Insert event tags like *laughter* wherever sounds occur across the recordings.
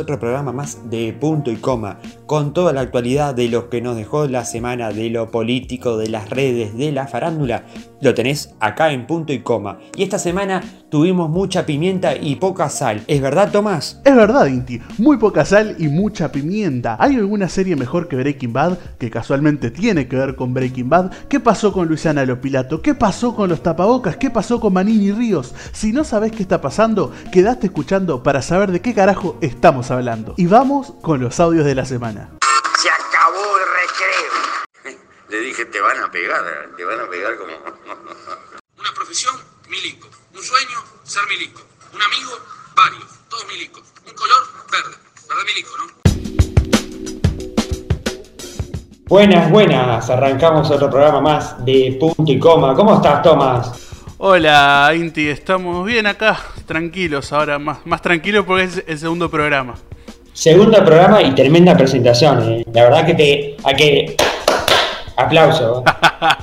otro programa más de punto y coma, con toda la actualidad de lo que nos dejó la semana, de lo político, de las redes, de la farándula, lo tenés acá en punto y coma. Y esta semana tuvimos mucha pimienta y poca sal. ¿Es verdad, Tomás? Es verdad, Inti. Muy poca sal y mucha pimienta. ¿Hay alguna serie mejor que Breaking Bad que casualmente tiene que ver con Breaking Bad? ¿Qué pasó con Luisiana Lopilato? ¿Qué pasó con los tapabocas? ¿Qué pasó con Manini Ríos? Si no sabés qué está pasando, quedaste escuchando para saber de qué carajo estamos hablando. Y vamos con los audios de la semana. Recreo. *laughs* Le dije, te van a pegar, te van a pegar como... *laughs* Una profesión, milico. Un sueño, ser milico. Un amigo, varios. Todos milicos. Un color, verde. ¿Verdad, milico, no? Buenas, buenas. Arrancamos otro programa más de punto y coma. ¿Cómo estás, Tomás? Hola, Inti. Estamos bien acá, tranquilos ahora, más, más tranquilos porque es el segundo programa. Segundo programa y tremenda presentación. eh. La verdad que te... Hay que... Aplauso.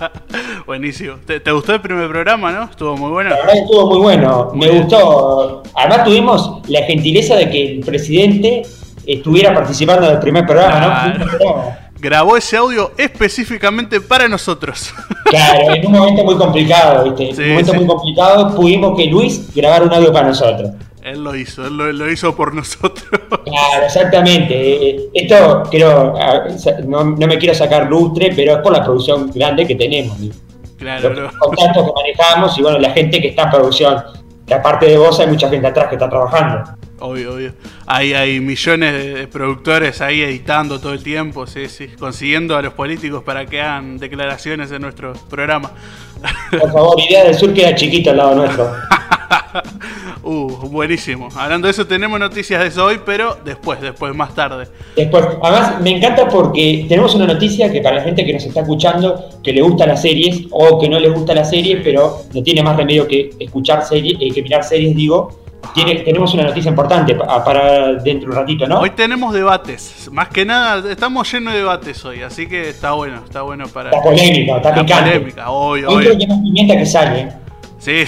*laughs* Buenísimo. ¿Te, te gustó el primer programa, no? Estuvo muy bueno. La verdad que estuvo muy bueno. Me gustó. Además tuvimos la gentileza de que el presidente estuviera participando del primer programa, ¿no? *laughs* Grabó ese audio específicamente para nosotros. *laughs* Claro, en un momento muy complicado, ¿viste? En Sí, un momento sí. muy complicado pudimos que Luis grabara un audio para nosotros. Él lo hizo, él lo, lo hizo por nosotros. *laughs* Claro, exactamente. Eh, Esto creo, ah, no, no me quiero sacar lustre, pero es por la producción grande que tenemos. Claro, Los no. contactos que manejamos y bueno, la gente que está en producción. Que aparte de vos hay mucha gente atrás que está trabajando. Obvio, obvio. Hay, hay millones de, de productores ahí editando todo el tiempo, sí, sí, consiguiendo a los políticos para que hagan declaraciones en nuestro programa. Por favor, Idea del Sur queda chiquito al lado nuestro. *laughs* *laughs* uh, buenísimo. Hablando de eso, tenemos noticias de eso hoy, pero después, después, más tarde. Después, además me encanta porque tenemos una noticia que para la gente que nos está escuchando, que le gusta las series o que no le gusta la serie, pero no tiene más remedio que escuchar series, eh, que mirar series, digo, tiene, tenemos una noticia importante pa- para dentro de un ratito, ¿no? Hoy tenemos debates. Más que nada, estamos llenos de debates hoy, así que está bueno, está bueno para. Está polémica, está La picante. polémica, obvio, Hoy obvio. creo que más pimienta que sale. Sí,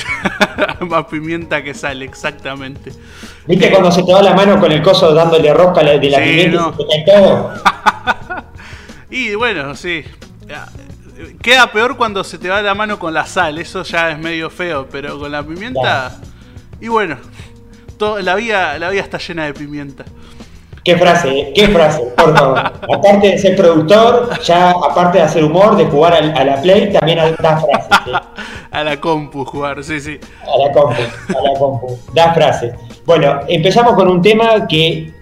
*laughs* más pimienta que sale, exactamente. ¿Viste Eh, cuando se te va la mano con el coso dándole rosca de la Sí, pimienta no. y se te cae todo? *laughs* Y bueno, sí. Queda peor cuando se te va la mano con la sal, eso ya es medio feo, pero con la pimienta. Y bueno, todo, la, vida, la vida está llena de pimienta. Qué frase, eh, qué frase, por favor. Aparte de ser productor, ya aparte de hacer humor, de jugar a, la play, también da frases. *laughs* A la compu jugar, sí, sí. A la compu, a la compu. Da frases. Bueno, empezamos con un tema que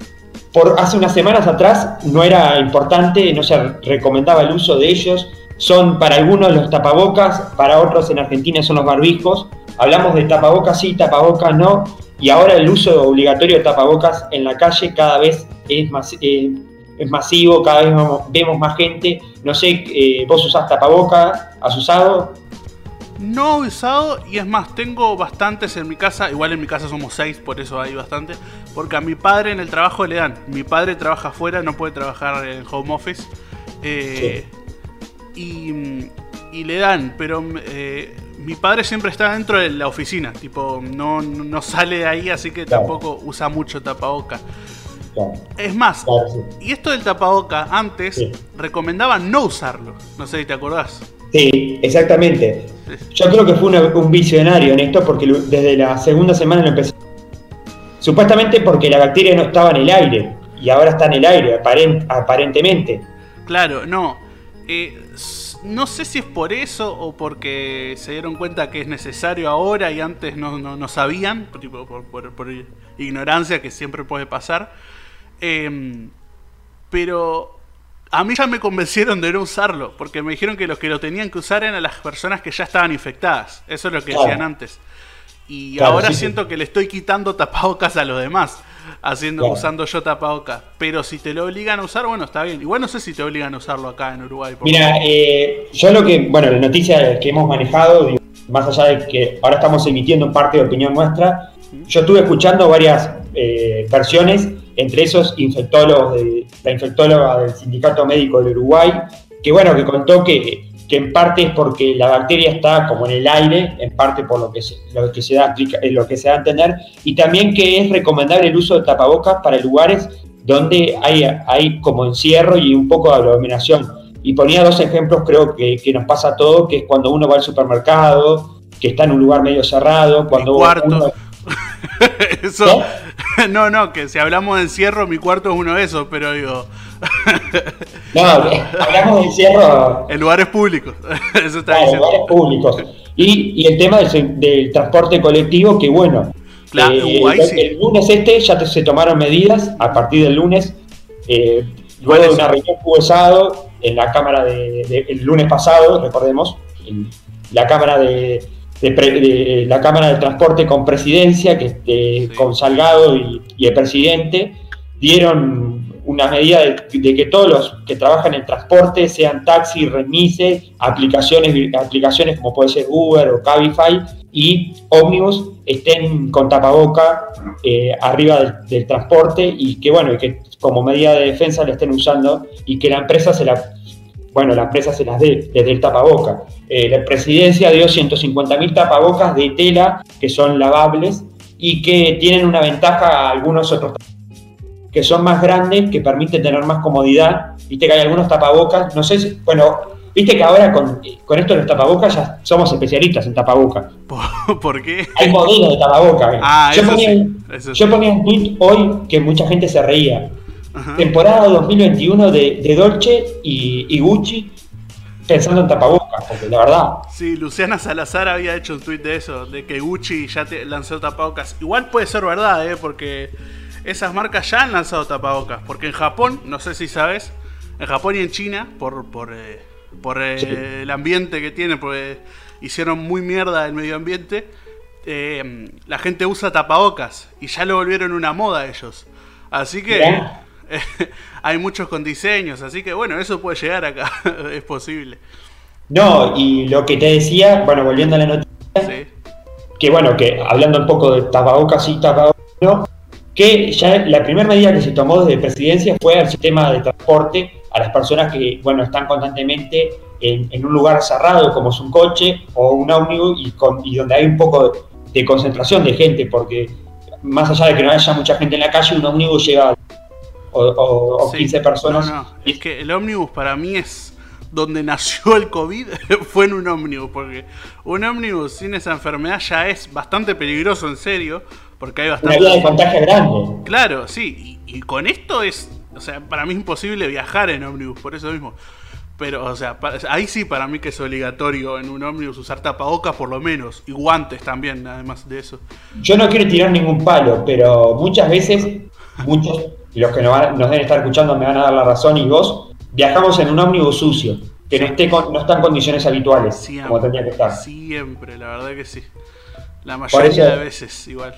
por hace unas semanas atrás no era importante, no se recomendaba el uso de ellos. Son para algunos los tapabocas, para otros en Argentina son los barbijos. Hablamos de tapabocas sí, tapabocas no. Y ahora el uso obligatorio de tapabocas en la calle cada vez es más, eh, es masivo, cada vez vamos- vemos más gente. No sé, eh, vos usás tapabocas, ¿has usado? No he usado y es más, tengo bastantes en mi casa. Igual en mi casa somos seis, por eso hay bastante. Porque a mi padre en el trabajo le dan. Mi padre trabaja afuera, no puede trabajar en home office. Eh, y, y le dan, pero eh, mi padre siempre está dentro de la oficina. Tipo, no, no sale de ahí, así que Claro. tampoco usa mucho tapaboca. Claro, Es más, claro, sí. y esto del tapaboca, antes Sí. recomendaban no usarlo. No sé si te acordás. Sí, exactamente. Yo creo que fue un visionario en esto porque desde la segunda semana lo empecé. Supuestamente porque la bacteria no estaba en el aire y ahora está en el aire, aparen- aparentemente. Claro, no. Eh, no sé si es por eso o porque se dieron cuenta que es necesario ahora y antes no, no, no sabían, tipo, por, por- por ignorancia que siempre puede pasar. Em, pero a mí ya me convencieron de no usarlo, porque me dijeron que los que lo tenían que usar eran las personas que ya estaban infectadas. Eso es lo que Claro. decían antes. Y Claro, ahora sí, sí. siento que le estoy quitando tapabocas a los demás, haciendo, Claro. usando yo tapabocas. Pero si te lo obligan a usar, bueno, está bien. Igual no sé si te obligan a usarlo acá en Uruguay. Mira, eh, yo lo que, bueno, la noticia que hemos manejado, más allá de que ahora estamos emitiendo parte de opinión nuestra, yo estuve escuchando varias eh, versiones, entre esos infectólogos, de, la infectóloga del Sindicato Médico del Uruguay, que bueno, que contó que que en parte es porque la bacteria está como en el aire, en parte por lo que se, lo que se, da, eh, lo que se da a entender, y también que es recomendable el uso de tapabocas para lugares donde hay, hay como encierro y un poco de aglomeración. Y ponía dos ejemplos, creo que, que nos pasa a todos, que es cuando uno va al supermercado, que está en un lugar medio cerrado, cuando uno... *laughs* Eso, *laughs* no, no, que si hablamos de encierro, mi cuarto es uno de esos, pero digo, *laughs* no, hablamos de encierro. En lugares públicos. *laughs* Eso está En lugares públicos. Y, y el tema del, transporte colectivo, que bueno. Eh, el, lunes este ya se tomaron medidas a partir del lunes. Eh, luego de una reunión que en la Cámara de, el lunes pasado, recordemos, en la Cámara de, la Cámara de Transporte con presidencia, que con Salgado y, y el presidente, dieron una medida de, que todos los que trabajan en transporte, sean taxi, remise, aplicaciones, aplicaciones como puede ser Uber o Cabify y ómnibus, estén con tapaboca eh, arriba del, transporte y que bueno, que como medida de defensa la estén usando y que la empresa se la bueno, la empresa se las dé desde el tapaboca. Eh, la presidencia dio 150.000 tapabocas de tela que son lavables y que tienen una ventaja a algunos otros que son más grandes, que permiten tener más comodidad. Viste que hay algunos tapabocas, no sé si, bueno, viste que ahora con, con esto de los tapabocas ya somos especialistas en tapabocas. ¿Por *laughs* qué? Hay modelos de tapabocas. *laughs* Ah, yo, ponía, yo ponía un tweet hoy que mucha gente se reía. Temporada 2021 de, de Dolce y, Gucci pensando en tapabocas, porque la verdad. Sí, Luciana Salazar había hecho un tweet de eso, de que Gucci ya te lanzó tapabocas. Igual puede ser verdad, ¿eh? porque esas marcas ya han lanzado tapabocas. Porque en Japón, no sé si sabes, en Japón y en China, por, por, eh, por eh, el ambiente que tienen, porque hicieron muy mierda el medio ambiente, eh, la gente usa tapabocas y ya lo volvieron una moda ellos. Así que *laughs* hay muchos con diseños, así que bueno, eso puede llegar acá, *laughs* es posible. No, y lo que te decía, bueno, volviendo a la noticia, que bueno, que hablando un poco de tapabocas y tapabocas, ¿no? Que ya la primera medida que se tomó desde presidencia fue al sistema de transporte a las personas que bueno están constantemente en, un lugar cerrado como es un coche o un ómnibus y, y donde hay un poco de, concentración de gente porque más allá de que no haya mucha gente en la calle un ómnibus llega o, 15 personas no, no. es que el ómnibus para mí es donde nació el COVID *laughs* fue en un ómnibus porque un ómnibus sin esa enfermedad ya es bastante peligroso en serio porque hay bastante. Una de contagio grande. Claro, sí. Y, con esto es. O sea, para mí es imposible viajar en ómnibus, por eso mismo. Pero, o sea, ahí sí para mí que es obligatorio en un ómnibus usar tapabocas por lo menos. Y guantes también, además de eso. Yo no quiero tirar ningún palo, pero muchas veces, *laughs* muchos, los que nos, nos deben estar escuchando me van a dar la razón y vos, viajamos en un ómnibus sucio, que no, esté no está en condiciones habituales, como tendría que estar. Siempre, la verdad que sí. La mayoría de veces, igual.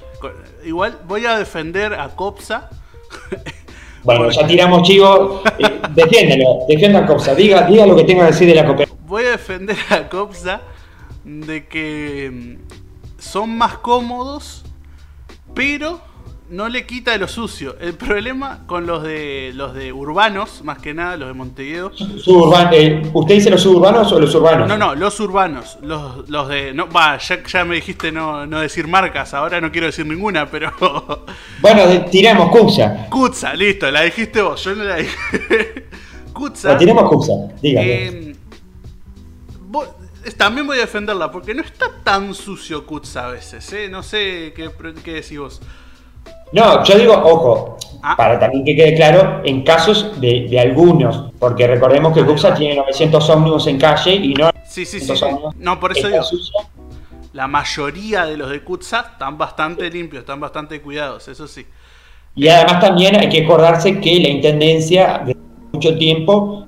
Igual voy a defender a Copsa. *laughs* Bueno, ya tiramos chivo. Eh, defiéndelo, defienda a Copsa. Diga, diga lo que tenga que decir de la cooperativa. Voy a defender a Copsa de que mm, son más cómodos, pero no le quita de lo sucio. El problema con los de los de urbanos, más que nada, los de Montevideo. Eh, ¿Usted dice los suburbanos o los urbanos? No, no, los urbanos. Los, los de. No, ya, me dijiste no, no, decir marcas, ahora no quiero decir ninguna, pero. *laughs* Bueno, tiramos Kutza. Kutza, listo, la dijiste vos, yo no la dije. *laughs* Kutza. tiremos Kutza, dígame. Eh, también voy a defenderla, porque no está tan sucio Kutza a veces, ¿eh? No sé qué, qué decís vos. No, yo digo, ojo, ah. para también que quede claro, en casos de, algunos, porque recordemos que Cuxa tiene 900 ómnibus en calle y no... Sí, sí, sí. No, por eso digo, la mayoría de los de Kutza están bastante limpios, están bastante cuidados, eso sí. Y además también hay que acordarse que la Intendencia de mucho tiempo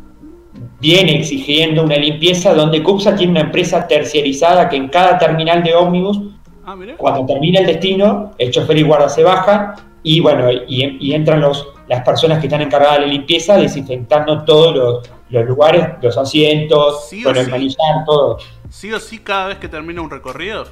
viene exigiendo una limpieza donde CUPSA tiene una empresa terciarizada que en cada terminal de ómnibus Ah, Cuando termina el destino, el chofer y guarda se bajan y bueno, y, entran los, las personas que están encargadas de la limpieza desinfectando todos los, lugares, los asientos, con el manillar, todo. ¿Sí o sí cada vez que termina un recorrido?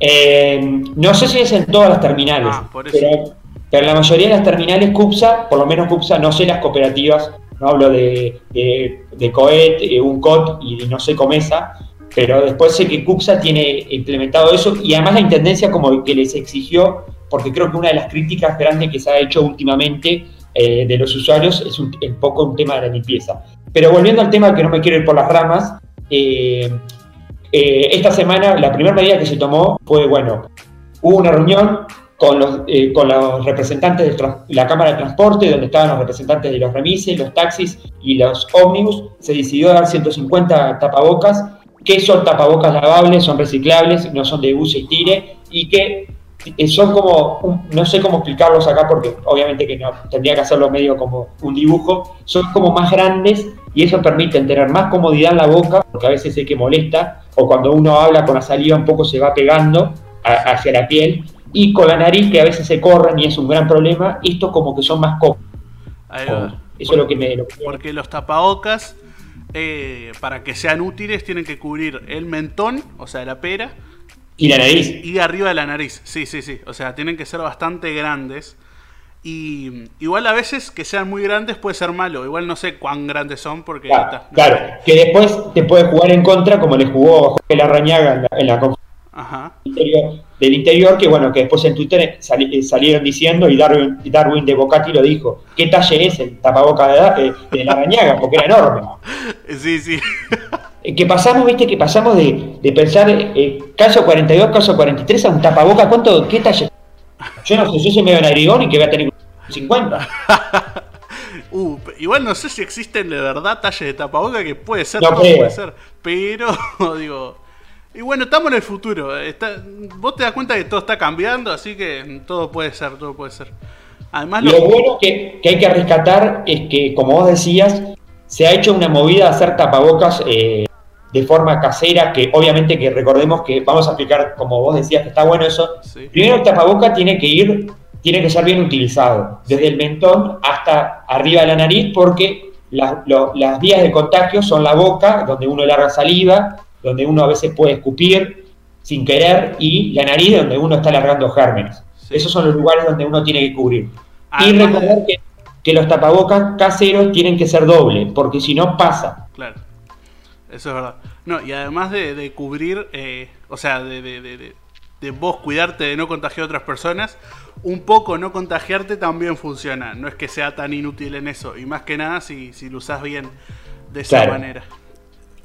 Eh, no sé si es en todas las terminales, ah, pero, pero, en la mayoría de las terminales CUPSA, por lo menos CUPSA, no sé las cooperativas, no hablo de, de, de Coet, eh, un COT y no sé Comesa, pero después sé que Cuxa tiene implementado eso y además la Intendencia como que les exigió, porque creo que una de las críticas grandes que se ha hecho últimamente eh, de los usuarios es un, un, poco un tema de la limpieza. Pero volviendo al tema que no me quiero ir por las ramas, eh, eh, esta semana la primera medida que se tomó fue, bueno, hubo una reunión con los, eh, con los representantes de la Cámara de Transporte, donde estaban los representantes de los remises, los taxis y los ómnibus, se decidió dar 150 tapabocas, que son tapabocas lavables, son reciclables, no son de uso y tire, y que eh, son como, un, no sé cómo explicarlos acá porque obviamente que no, tendría que hacerlo medio como un dibujo, son como más grandes y eso permite tener más comodidad en la boca, porque a veces sé que molesta, o cuando uno habla con la saliva un poco se va pegando a, hacia la piel, y con la nariz que a veces se corren y es un gran problema, estos como que son más cómodos. Eso es lo que me... Lo que porque los tapabocas, eh, para que sean útiles, tienen que cubrir el mentón, o sea, la pera, y la nariz. Y arriba de la nariz, sí, sí, sí. O sea, tienen que ser bastante grandes. Y igual a veces que sean muy grandes puede ser malo. Igual no sé cuán grandes son porque... Claro, está, que después te puede jugar en contra como le jugó Jorge Larrañaga en la, en la Ajá. Del interior, que bueno, que después en Twitter sali- eh, salieron diciendo y Darwin, Darwin de Bocati lo dijo, ¿qué talle es el tapaboca de, eh, de Larrañaga? Porque era enorme. *laughs* Sí, sí. Eh, Que pasamos, viste, que pasamos de, de pensar eh, caso 42, caso 43 a un tapaboca, ¿cuánto, qué talle? Yo no sé, yo soy medio narigón y que voy a tener 50. *laughs* Uh, igual no sé si existen de verdad talles de tapaboca que puede ser, No puede ser. Pero, *laughs* digo. Y bueno, estamos en el futuro. Está, vos te das cuenta que todo está cambiando, así que todo puede ser, todo puede ser. Además, Lo bueno que, que hay que rescatar es que, como vos decías, se ha hecho una movida de hacer tapabocas eh, de forma casera, que obviamente que recordemos que vamos a explicar, como vos decías, que está bueno eso. Sí. Primero el tapaboca tiene que ir, tiene que ser bien utilizado, desde el mentón hasta arriba de la nariz, porque las, lo- las vías de contagio son la boca, donde uno larga saliva, donde uno a veces puede escupir sin querer, y la nariz, donde uno está largando gérmenes. Sí. Esos son los lugares donde uno tiene que cubrir. Y recordar que, que los tapabocas caseros tienen que ser doble, porque si no pasa. Claro. Eso es verdad. No, y además de, de cubrir, eh, o sea, de, de- de- de- de vos cuidarte de no contagiar a otras personas, un poco no contagiarte también funciona. No es que sea tan inútil en eso. Y más que nada si, si lo usás bien de esa Claro. manera.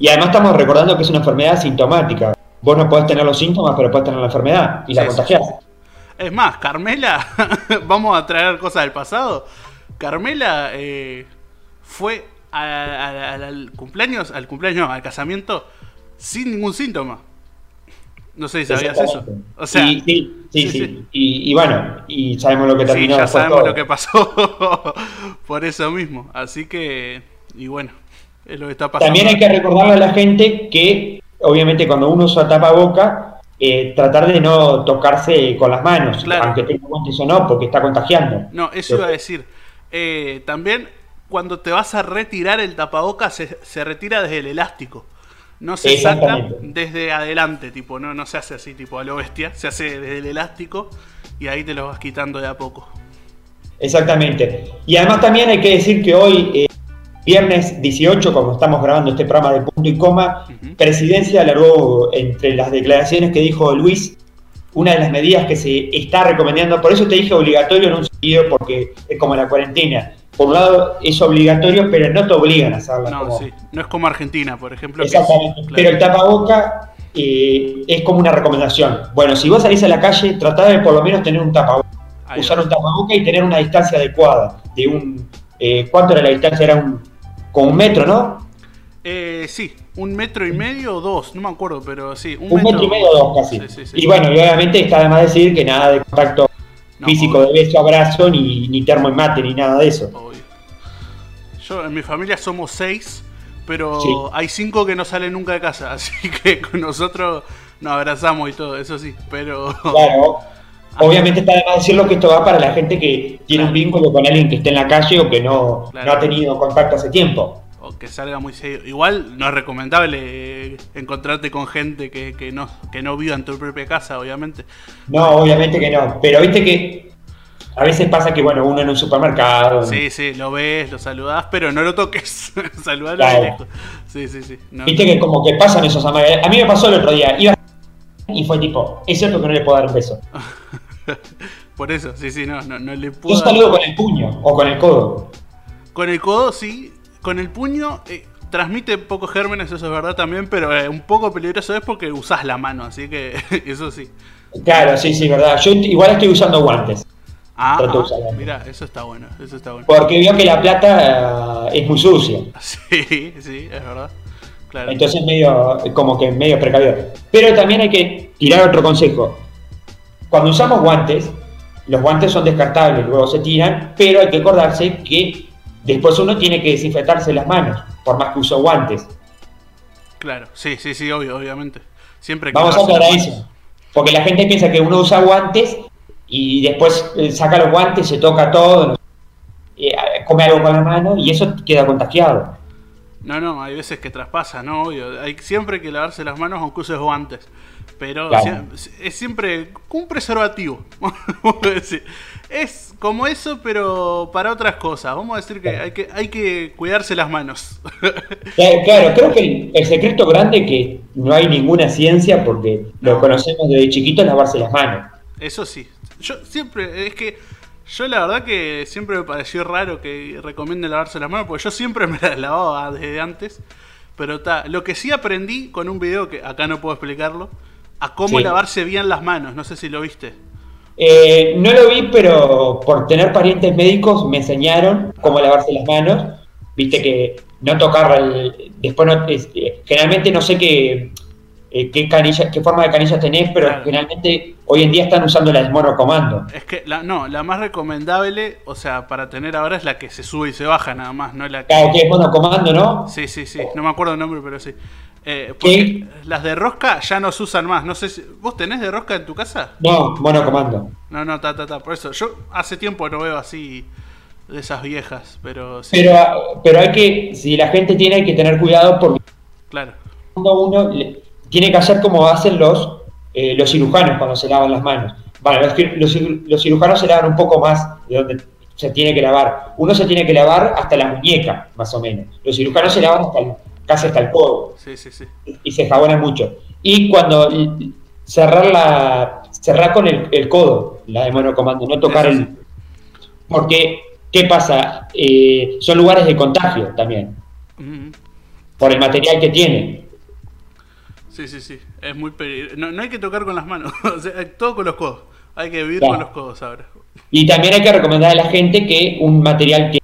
Y además estamos recordando que es una enfermedad sintomática. Vos no podés tener los síntomas, pero podés tener la enfermedad y la Sí, sí. contagiás. Es más, Carmela, *laughs* vamos a traer cosas del pasado. Carmela eh, fue a- a- a- al cumpleaños, al cumpleaños, no, al casamiento, sin ningún síntoma. No sé si sabías eso. O sea, Y- sí, sí, sí, sí. sí. Y, y bueno, y sabemos lo que sí, terminó ya después sabemos todo. lo que pasó *laughs* por eso mismo. Así que, y bueno, es lo que está pasando. También hay que recordarle a la gente que, obviamente, cuando uno usa tapaboca, eh, tratar de no tocarse con las manos, Claro. aunque tenga guantes o no, porque está contagiando. No, eso iba a decir. Eh, también cuando te vas a retirar el tapabocas se, se retira desde el elástico. No se saca desde adelante, tipo, no, no se hace así, tipo a lo bestia. Se hace desde el elástico y ahí te lo vas quitando de a poco. Exactamente. Y además también hay que decir que hoy, eh, viernes 18, como estamos grabando este programa de punto y coma, Ujú. Presidencia alargó entre las declaraciones que dijo Luis una de las medidas que se está recomendando. Por eso te dije obligatorio en un sentido, porque es como la cuarentena. Por un lado es obligatorio, pero no te obligan a hacerla. No, como- sí. No es como Argentina, por ejemplo. que es- Exactamente. Pero el tapaboca eh, es como una recomendación. Bueno, si vos salís a la calle, tratá de por lo menos tener un tapaboca. Usar un tapaboca y tener una distancia adecuada. De un. eh, ¿Cuánto era la distancia? Era un. Como un metro, ¿no? Eh, sí, un metro y medio o dos, no me acuerdo, pero sí. Un, Un metro y medio o dos casi. Sí, sí, sí. Y bueno, y obviamente está de más decir que nada de contacto No, físico obvio. de beso, abrazo, ni, ni termo en mate, ni nada de eso. Obvio. Yo, en mi familia somos seis, pero hay cinco que no salen nunca de casa, *laughs* así que con nosotros nos abrazamos y todo, eso sí, pero... Claro. Obviamente está de más decirlo que esto va para la gente que tiene un vínculo con alguien que esté en la calle o que no, Claro. no ha tenido contacto hace tiempo. O que salga muy seguido. Igual no es recomendable encontrarte con gente que, que no, que no viva en tu propia casa, obviamente. No, obviamente que no. Pero viste que a veces pasa que, bueno, uno en un supermercado. Sí, sí, lo ves, lo saludás, pero no lo toques. *laughs* Saludalo Claro. lejos. Sí, sí, sí. No, Viste que como que pasan esos amagues. A mí me pasó el otro día. Iba y fue tipo, es cierto que no le puedo dar un beso. *laughs* *laughs* Por eso, sí, sí, no, no, no le Yo puedo. saludo con el puño o con el codo. Con el codo, sí. Con el puño, eh, transmite pocos gérmenes, eso es verdad también, pero eh, un poco peligroso es porque usás la mano, así que *laughs* eso sí. Claro, sí, sí, verdad. Yo igual estoy usando guantes. Ah, ah, mira, eso está bueno, eso está bueno. Porque veo que la plata eh, es muy sucia. *laughs* Sí, sí, es verdad. Claro. Entonces medio, como que medio precavido. Pero también hay que tirar otro consejo. Cuando usamos guantes, los guantes son descartables, luego se tiran, pero hay que acordarse que después uno tiene que desinfectarse las manos, por más que uso guantes. Claro, sí, sí, sí, obvio, obviamente. Siempre que Vamos a aclarar eso. Porque la gente piensa que uno usa guantes y después eh, saca los guantes, se toca todo, eh, come algo con la mano y eso queda contagiado. No, no, hay veces que traspasa, ¿no? Obvio. Hay siempre que lavarse las manos aunque uses guantes. Pero Claro. es siempre un preservativo. *laughs* Es como eso, pero para otras cosas. Vamos a decir que hay que, hay que cuidarse las manos. *laughs* Eh, Claro, creo que el, el secreto grande que no hay ninguna ciencia porque lo No. conocemos desde chiquito es lavarse las manos. Eso sí. Yo siempre, es que yo la verdad que siempre me pareció raro que recomienden lavarse las manos, porque yo siempre *laughs* me las lavaba desde antes. Pero ta, lo que sí aprendí con un video que acá no puedo explicarlo, a cómo Sí. lavarse bien las manos. No sé si lo viste. Eh, no lo vi, pero por tener parientes médicos me enseñaron cómo lavarse las manos. Viste que no tocar el, después no, es- eh, generalmente no sé qué, eh, qué canilla, qué forma de canilla tenés, pero Claro. generalmente hoy en día están usando la de monocomando. Es que la, no, la más recomendable, o sea, para tener ahora es la que se sube y se baja nada más, no la que... Claro, que es monocomando, ¿no? Sí, sí, sí, no me acuerdo el nombre, pero sí. Eh, las de rosca ya no se usan más. No sé si. ¿Vos tenés de rosca en tu casa? No, monocomando. No, no, ta, ta, ta. Por eso, yo hace tiempo no veo así de esas viejas, pero sí. Pero, pero hay que, si la gente tiene, hay que tener cuidado porque Claro. cuando uno le- tiene que hacer como hacen los, eh, los cirujanos cuando se lavan las manos. Bueno, los, los los cirujanos se lavan un poco más de donde se tiene que lavar. Uno se tiene que lavar hasta la muñeca, más o menos. Los cirujanos se lavan hasta el- casi hasta el codo Sí, sí, sí. y se jabonan mucho. Y cuando cerrar la cerrar con el, el codo, la de monocomando, no tocar el... Porque, ¿qué pasa? Eh, son lugares de contagio también, por el material que tiene. Sí, sí, sí. Es muy peligroso. No, no hay que tocar con las manos. *laughs* o sea, todo con los codos. Hay que vivir Claro. con los codos ahora. Y también hay que recomendar a la gente que un material que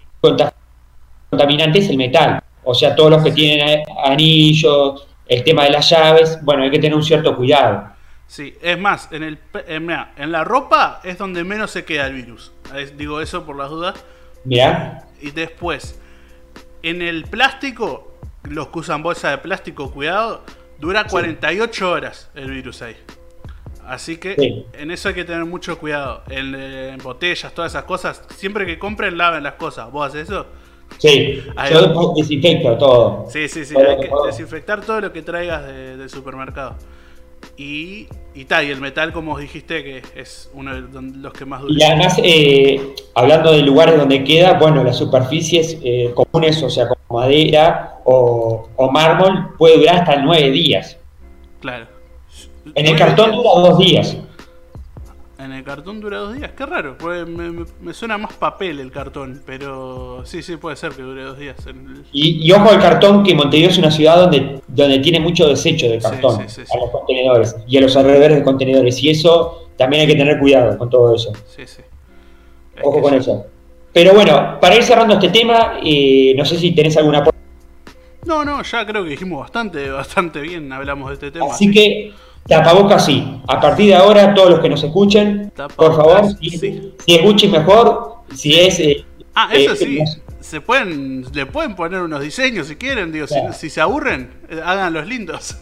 contaminante es el metal. O sea, todos los que tienen anillos, el tema de las llaves, bueno, hay que tener un cierto cuidado. Sí, es más, en, el, pe- eh, en la ropa es donde menos se queda el virus. Es- digo eso por las dudas. Mirá, Y después, en el plástico, los que usan bolsa de plástico, cuidado, dura 48 horas el virus ahí. Así que Sí. en eso hay que tener mucho cuidado. En, eh, en botellas, todas esas cosas, siempre que compren, laven las cosas. ¿Vos haces eso? Sí, Ahí yo va. desinfecto todo. Sí, sí, sí. Todo Hay que desinfectar todo lo que traigas de- del supermercado. Y, y tal, y el metal, como os dijiste, que es uno de los que más Y dura. además, eh, hablando de lugares donde queda, bueno, las superficies eh, comunes, o sea, como madera o, o mármol, puede durar hasta nueve días. Claro. En el cartón días. dura dos días. En el cartón dura dos días, qué raro, porque me, me- me suena más papel el cartón, pero sí, sí, puede ser que dure dos días. el- Y, y ojo al cartón, que Montevideo es una ciudad donde, donde tiene mucho desecho de cartón sí, sí, sí. a los contenedores y a los alrededores de contenedores. Y eso también hay que tener cuidado con todo eso. Sí, sí. Es Ojo con eso. Pero bueno, para ir cerrando este tema, eh, no sé si tenés alguna... No, no, ya creo que dijimos bastante, *laughs* bastante bien, hablamos de este tema. Así que tapabocas sí. A partir de ahora, todos los que nos escuchen, por favor, si, sí. si es Gucci mejor, si es... eh, Ah, eso eh, sí, no- se pueden, le pueden poner unos diseños si quieren, digo, si- Claro. si, se aburren, eh, hagan los lindos.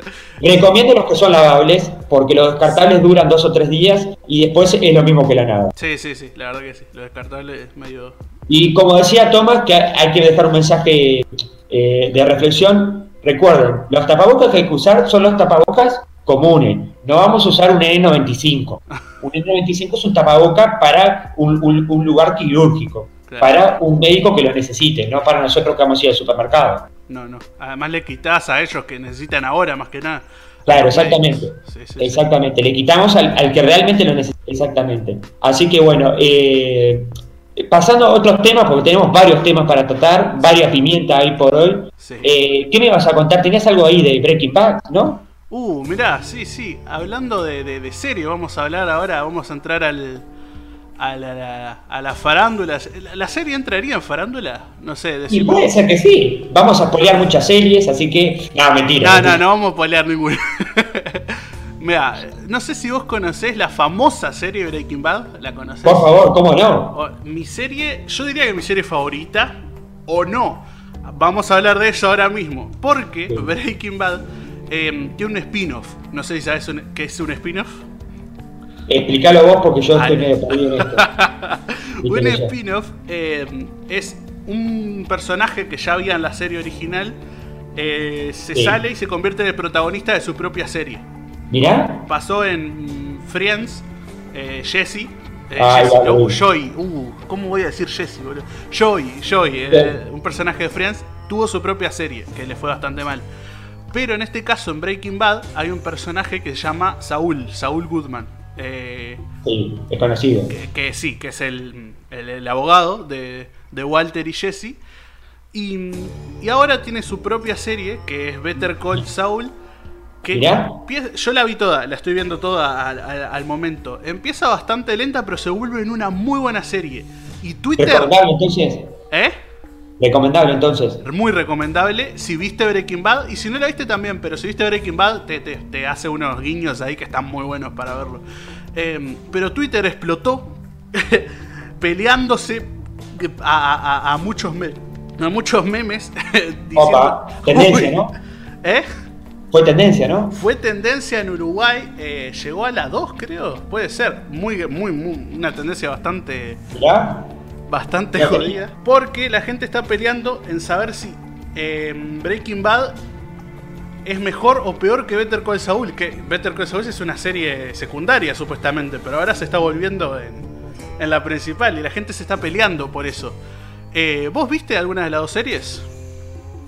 *laughs* Recomiendo los que son lavables, porque los descartables duran dos o tres días y después es lo mismo que la nada. sí, sí, sí, la verdad que sí, lo descartable es medio... Y como decía Tomás, que hay que dejar un mensaje eh, de reflexión. Recuerden, los tapabocas que hay que usar son los tapabocas comunes. No vamos a usar un N95. Un N95 es un tapaboca para un, un- un lugar quirúrgico, Claro. para un médico que lo necesite, no para nosotros que vamos a ir al supermercado. No, no. Además le quitas a ellos que necesitan ahora más que nada. Claro, exactamente. Sí, sí, sí. Exactamente, le quitamos al, al que realmente lo necesita. Exactamente. Así que bueno, eh, pasando a otros temas, porque tenemos varios temas para tratar, varias pimientas ahí por hoy. Eh, ¿Qué me vas a contar? Tenías algo ahí de Breaking Bad, ¿no? Uh, mirá, sí, sí. Hablando de, de, de serie, vamos a hablar ahora, vamos a entrar al, a, la, la- a la farándula. ¿La, serie entraría en farándula? No sé, Y decimos. puede ser que sí. Vamos a spoilear muchas series, así que. No, mentira. No, mentira. no, no vamos a pelear ninguna. *laughs* Mira, no sé si vos conocés la famosa serie Breaking Bad. ¿La conocés? Por favor, ¿cómo no? O- mi serie, yo diría que mi serie favorita, o no. Vamos a hablar de eso ahora mismo. Porque. Breaking Bad eh, tiene un spin-off. No sé si sabes un- qué es un spin-off. Explícalo vos porque yo estoy medio perdido en esto. *laughs* un spin-off eh, es un personaje que ya había en la serie original. eh, se Sí. sale y se convierte en el protagonista de su propia serie. Mirá, Pasó en Friends, Jesse. Ay, Jesse- uh, Joey, uh, ¿cómo voy a decir Jesse, boludo? Eh, Sí. un personaje de Friends, tuvo su propia serie, que le fue bastante mal. Pero en este caso, en Breaking Bad, hay un personaje que se llama Saúl, Saúl Goodman. eh, sí, es conocido. que, que sí, que es el, el- el abogado de, de Walter y Jesse. Y, y ahora tiene su propia serie, que es Better Call Saul. Que empieza- yo la vi toda, la estoy viendo toda al, al- al momento. Empieza bastante lenta, pero se vuelve en una muy buena serie. Y Twitter, Recomendable entonces. ¿eh? Recomendable entonces. Muy recomendable. Si viste Breaking Bad, y si no la viste también, pero si viste Breaking Bad, te, te- te hace unos guiños ahí que están muy buenos para verlo. Eh, pero Twitter explotó *laughs* peleándose a, a- a muchos, me- a muchos memes. *laughs* diciendo- Opa, tendencia, ¿no? *laughs* ¿Eh? Fue tendencia, ¿no? Fue tendencia en Uruguay, eh, llegó a la 2, creo. Puede ser. Muy, muy, muy, una tendencia bastante Mirá. Bastante jodida. Porque la gente está peleando en saber si eh, Breaking Bad es mejor o peor que Better Call Saul. Que Better Call Saul es una serie secundaria, supuestamente, pero ahora se está volviendo en, en la principal y la gente se está peleando por eso. Eh, ¿Vos viste alguna de las dos series?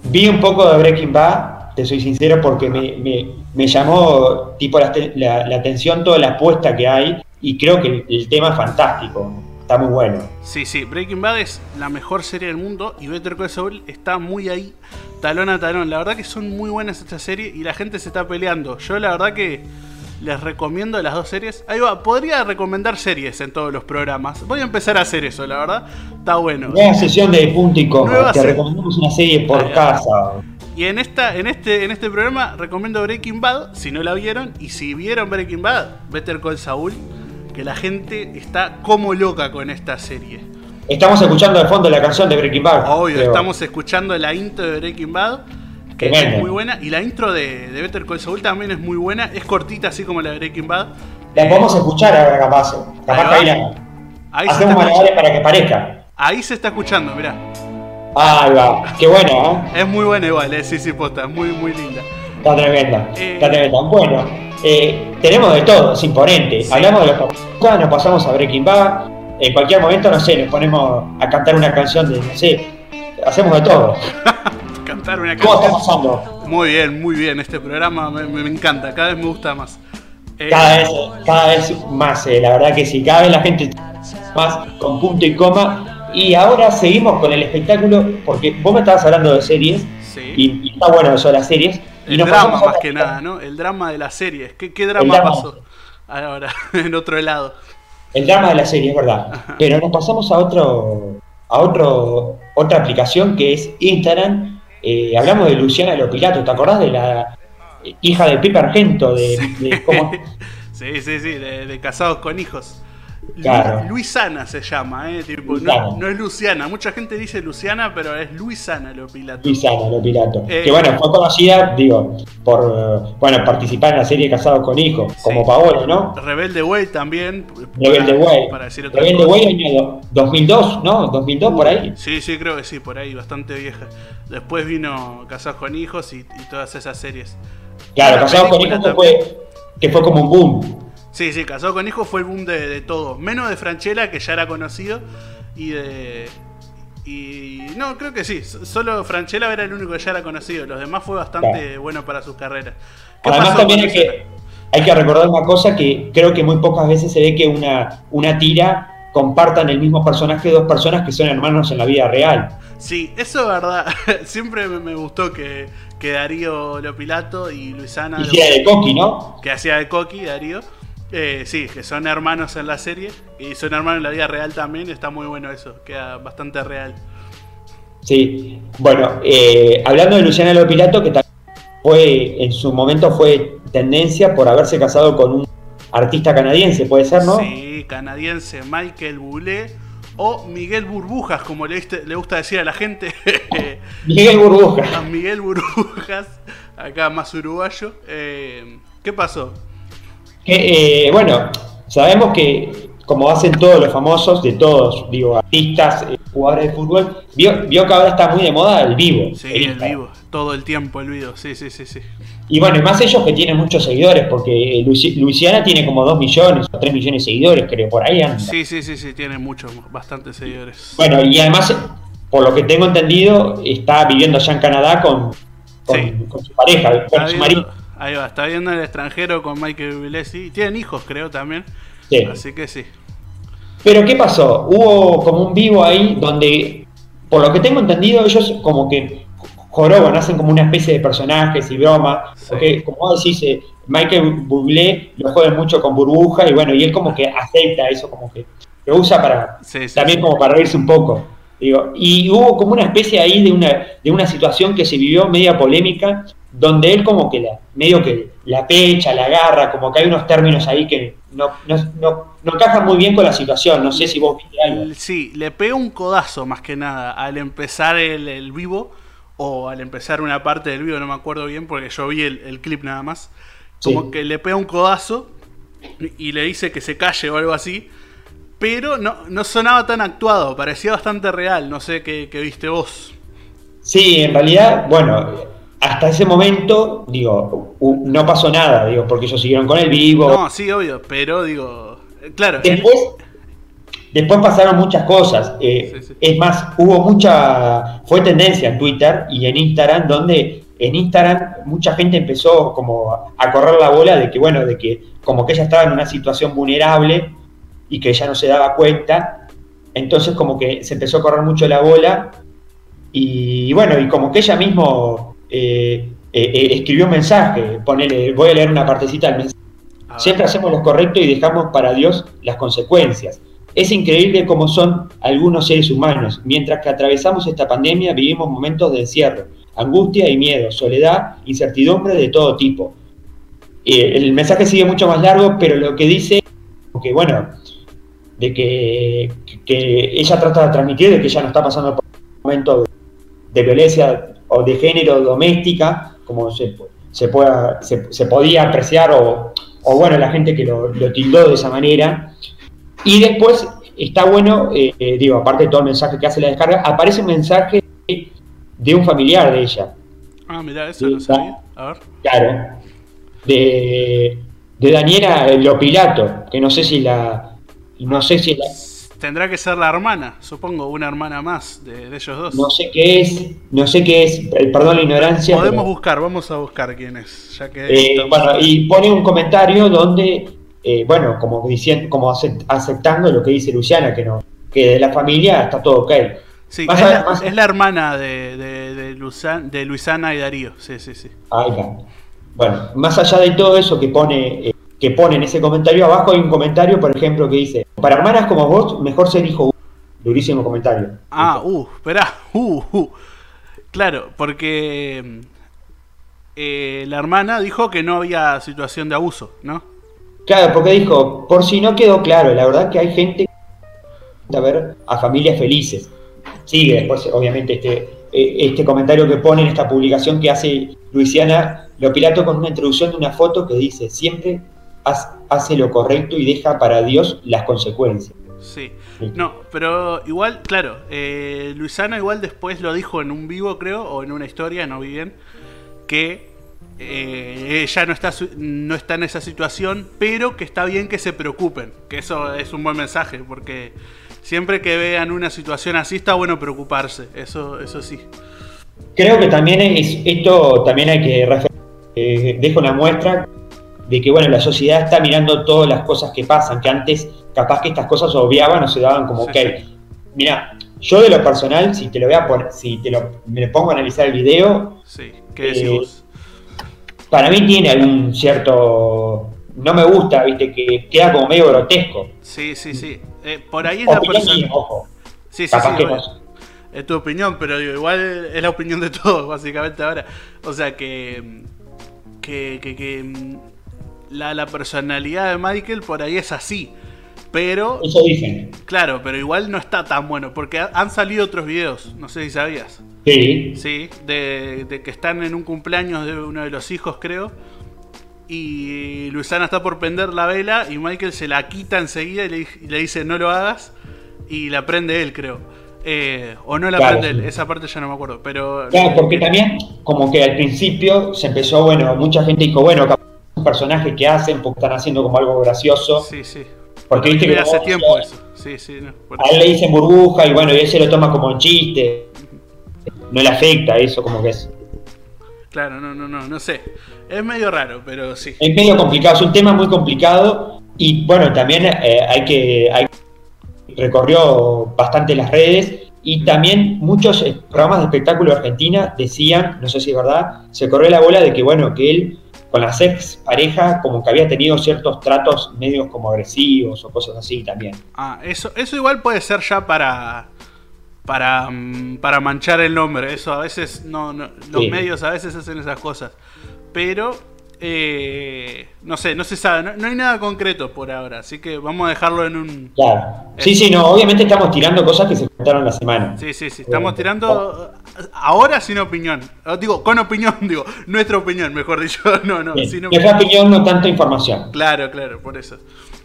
Vi un poco de Breaking Bad, te soy sincero, porque me, me- me llamó tipo la, la- la atención toda la apuesta que hay y creo que el, el tema es fantástico, está muy bueno. Sí, sí, Breaking Bad es la mejor serie del mundo y Better Call Saul está muy ahí, talón a talón. La verdad que son muy buenas esta serie y la gente se está peleando. Yo la verdad que les recomiendo las dos series. Ahí va, podría recomendar series en todos los programas. Voy a empezar a hacer eso, la verdad. Está bueno. Nueva sesión de punto y coma, te recomendamos una serie por casa. Y en esta, en este, en este programa recomiendo Breaking Bad, si no la vieron, y si vieron Breaking Bad, Better Call Saul, que la gente está como loca con esta serie. Estamos escuchando de fondo la canción de Breaking Bad. Obvio, creo. estamos escuchando la intro de Breaking Bad, que Tremendo. es muy buena, y la intro de, de Better Call Saul también es muy buena, es cortita así como la de Breaking Bad. La podemos escuchar ahora capaz. Capaz Ahí que ahí la- Ahí hacemos malabares para que parezca. ahí se está escuchando, mirá. Ahí va, qué bueno, ¿eh? Es muy buena igual, eh, sí, sí, posta, es muy, muy linda. Está tremenda, Eh. está tremenda. Bueno, eh, tenemos de todo, es imponente. Sí. Hablamos de los papás, nos pasamos a Breaking Bad. En cualquier momento, no sé, nos ponemos a cantar una canción de, no sé, hacemos de todo. *laughs* Cantar una ¿Cómo está canción. pasando? Muy bien, muy bien, este programa me encanta, cada vez me gusta más. Eh, Cada vez, cada vez más, eh, la verdad que sí, cada vez la gente más con punto y coma. Y ahora seguimos con el espectáculo, porque vos me estabas hablando de series, sí. y, y está bueno eso de las series. Y El drama más que nada, ¿no? El drama de las series. ¿Qué, qué drama drama. pasó ahora *laughs* en otro lado? El drama de la serie, es verdad. Pero nos pasamos a otro, a otro, otra aplicación que es Instagram. Eh, hablamos de Luciana Lopilato, ¿te acordás de la hija de Pepe Argento? De, de cómo- *laughs* Sí, sí, sí, de, de casados con hijos. Claro. Luisana se llama, ¿eh? Tipo, Luisana. no, no es Luciana. Mucha gente dice Luciana, pero es Luisana lo pilato. Luciana Lopilato. Eh. que bueno, fue conocida, digo, por eh, bueno, participar en la serie Casados con Hijos, como Sí. Paola, ¿no? Rebelde Way también. Rebelde Way. Para decir otra Rebelde. Way año do- 2002, ¿no? 2002 por ahí. Sí, sí, creo que sí, por ahí, bastante vieja. Después vino Casados con Hijos y, y todas esas series. Claro, Casados con Hijos que fue, que fue como un boom. Sí, sí, casado con hijo fue el boom de, de todo. Menos de Franchella, que ya era conocido, y de. Y. No, creo que sí. Solo Franchella era el único que ya era conocido. Los demás fue bastante Claro. bueno para sus carreras. ¿Qué Además también hay que, hay que recordar una cosa que creo que muy pocas veces se ve que una, una tira compartan el mismo personaje dos personas que son hermanos en la vida real. Sí, eso es verdad. *laughs* Siempre me, gustó que, que Darío Lopilato y Luisana. Hiciera de Coqui, ¿no? que hacía de Coqui, Darío. Eh, sí, que son hermanos en la serie y son hermanos en la vida real también. Está muy bueno eso, queda bastante real. Sí. Bueno, eh, hablando de Luciana Lopilato, que también fue, en su momento fue tendencia por haberse casado con un artista canadiense, puede ser, ¿no? Sí, canadiense Michael Bublé o Miguel Burbujas, como le, gusta decir a la gente. *laughs* Miguel Burbuja. a Miguel Burbujas, acá más uruguayo. Eh, ¿Qué pasó? Que, eh, bueno, sabemos que como hacen todos los famosos, de todos, digo, artistas, eh, jugadores de fútbol, vio, vio que ahora está muy de moda el vivo. Sí, el vivo, todo el tiempo el vivo. Sí, sí, sí, sí. Y bueno, y más ellos que tienen muchos seguidores, porque Luisi- Luisiana tiene como 2 millones o 3 millones de seguidores, creo, por ahí anda. Sí, sí, sí, sí, tiene muchos, bastantes seguidores. Bueno, y además, por lo que tengo entendido, está viviendo allá en Canadá con, con, Sí. con su pareja, Está con su marido. Ahí va, está viendo el extranjero con Michael Bublé, sí. Tienen hijos, creo, también. Sí. Así que sí. Pero ¿qué pasó? Hubo como un vivo ahí donde, por lo que tengo entendido, ellos como que joroban, hacen como una especie de personajes y broma. Sí. Porque, como vos decís, eh, Michael Bublé lo joden mucho con burbuja y bueno, y él como que acepta eso, como que lo usa para Sí, sí, también como para reírse un poco. Digo, y hubo como una especie ahí de una, de una situación que se vivió media polémica, donde él como que la, medio que la pecha, la agarra, como que hay unos términos ahí que no, no, no, no encajan muy bien con la situación. No sé si vos viste algo. Sí, le pegó un codazo más que nada al empezar el, el vivo o al empezar una parte del vivo, no me acuerdo bien porque yo vi el, el clip nada más. Como Sí. que le pega un codazo y, y le dice que se calle o algo así. Pero no, no sonaba tan actuado, parecía bastante real, no sé qué, qué viste vos. Sí, en realidad, bueno, hasta ese momento, digo, no pasó nada, digo, porque ellos siguieron con el vivo. No, sí, obvio, pero digo, eh, claro, Después, después pasaron muchas cosas. eh, Sí, sí. Es más, hubo mucha, fue tendencia en Twitter y en Instagram, donde en Instagram mucha gente empezó como a correr la bola de que, bueno, de que como que ella estaba en una situación vulnerable y que ella no se daba cuenta. Entonces como que se empezó a correr mucho la bola y bueno, y como que ella mismo eh, eh, eh, escribió un mensaje, ponele, voy a leer una partecita del mensaje. Siempre hacemos lo correcto y dejamos para Dios las consecuencias. Es increíble cómo son algunos seres humanos. Mientras que atravesamos esta pandemia, vivimos momentos de encierro, angustia y miedo, soledad, incertidumbre de todo tipo. Eh, el mensaje sigue mucho más largo, pero lo que dice, que bueno, de que, que ella trata de transmitir de que ella no está pasando por un momento de, de violencia o de género doméstica, como se, se, pueda, se, se podía apreciar o, o bueno, la gente que lo, lo tildó de esa manera. Y después está bueno, eh, eh, digo, aparte de todo el mensaje que hace la descarga, aparece un mensaje de un familiar de ella, Ah, mirá, eso sabía. A ver. claro, de, de Daniela Lopilato, que no sé si la, no sé si la, Tendrá que ser la hermana, supongo, una hermana más de, de ellos dos. no sé qué es, no sé qué es, perdón la ignorancia. Podemos pero- buscar, vamos a buscar quién es, ya que Eh, estamos- bueno, y pone un comentario donde, eh, bueno, como diciendo, como acep- aceptando lo que dice Luciana, que no, que de la familia está todo ok. Sí, es, la, más- es la hermana de, de, de, de Luisana y Darío, sí, sí, sí. Ahí va. Bueno, más allá de todo eso que pone, eh, que pone en ese comentario, abajo hay un comentario, por ejemplo, que dice, para hermanas como vos, mejor ser hijo. único". Durísimo comentario. Ah, uh, esperá, *laughs* uh, uh. Claro, porque eh, la hermana dijo que no había situación de abuso, ¿no? Claro, porque dijo, por si no quedó claro, la verdad que hay gente que a ver a familias felices. Sigue después, obviamente, este, eh, este comentario que pone en esta publicación que hace Luisiana Lopilato con una introducción de una foto que dice, siempre hace lo correcto y deja para Dios las consecuencias. Sí. No, pero igual, claro, eh, Luisana igual después lo dijo en un vivo, creo, o en una historia, no vi bien, que eh, ella no está, no está en esa situación, pero que está bien que se preocupen, que eso es un buen mensaje, porque siempre que vean una situación así está bueno preocuparse, eso, eso sí. Creo que también es, esto también hay que eh, deja una muestra de que bueno la sociedad está mirando todas las cosas que pasan, que antes capaz que estas cosas obviaban o se daban como ok. Mira, yo de lo personal, si te lo voy a poner, si te lo me pongo a analizar el video, Sí, ¿qué Eh, para mí tiene algún cierto no me gusta, viste, que queda como medio grotesco. Sí, sí, sí. Eh, por ahí es la persona. ojo. Sí, sí, Capaz sí, que no. Es tu opinión, pero digo, igual es la opinión de todos, básicamente ahora. O sea que. que, que, que, la, la personalidad de Michael por ahí es así. Pero, Eso dicen. claro, pero igual no está tan bueno. Porque ha- han salido otros videos, no sé si sabías. Sí. Sí, de, de que están en un cumpleaños de uno de los hijos, creo. Y Luisana está por prender la vela y Michael se la quita enseguida y le, y le dice no lo hagas. Y la prende él, creo. Eh, o no la Claro, prende él, esa parte ya no me acuerdo. Pero. Claro, porque también, como que al principio se empezó, bueno, mucha gente dijo, bueno, capaz es un personaje que hacen porque están haciendo como algo gracioso. Sí, sí. Porque viste que hace tiempo eso. Sí, sí, no, A él le dicen burbuja y bueno, y él se lo toma como un chiste. No le afecta eso, como que es. Claro, no, no, no, no sé. Es medio raro, pero sí. Es medio complicado, es un tema muy complicado y bueno, también eh, hay que. Hay, recorrió bastante las redes y también muchos eh, programas de espectáculo de Argentina decían, no sé si es verdad, se corrió la bola de que bueno, que él con las ex pareja como que había tenido ciertos tratos medios como agresivos o cosas así también. Ah, eso, eso igual puede ser ya para. Para, mm, para manchar el nombre. Eso a veces no, no- los Sí. medios a veces hacen esas cosas. Pero eh, no sé, no se sabe, no, no hay nada concreto por ahora, así que vamos a dejarlo en un. Claro. Sí, sí, no, obviamente estamos tirando cosas que se contaron la semana. Sí, sí, sí, estamos tirando ahora sin opinión. Ah, Digo, con opinión, *laughs* digo, nuestra opinión, mejor dicho. *laughs* No, no, Bien. sin opinión. opinión, no tanta información. Claro, claro, por eso.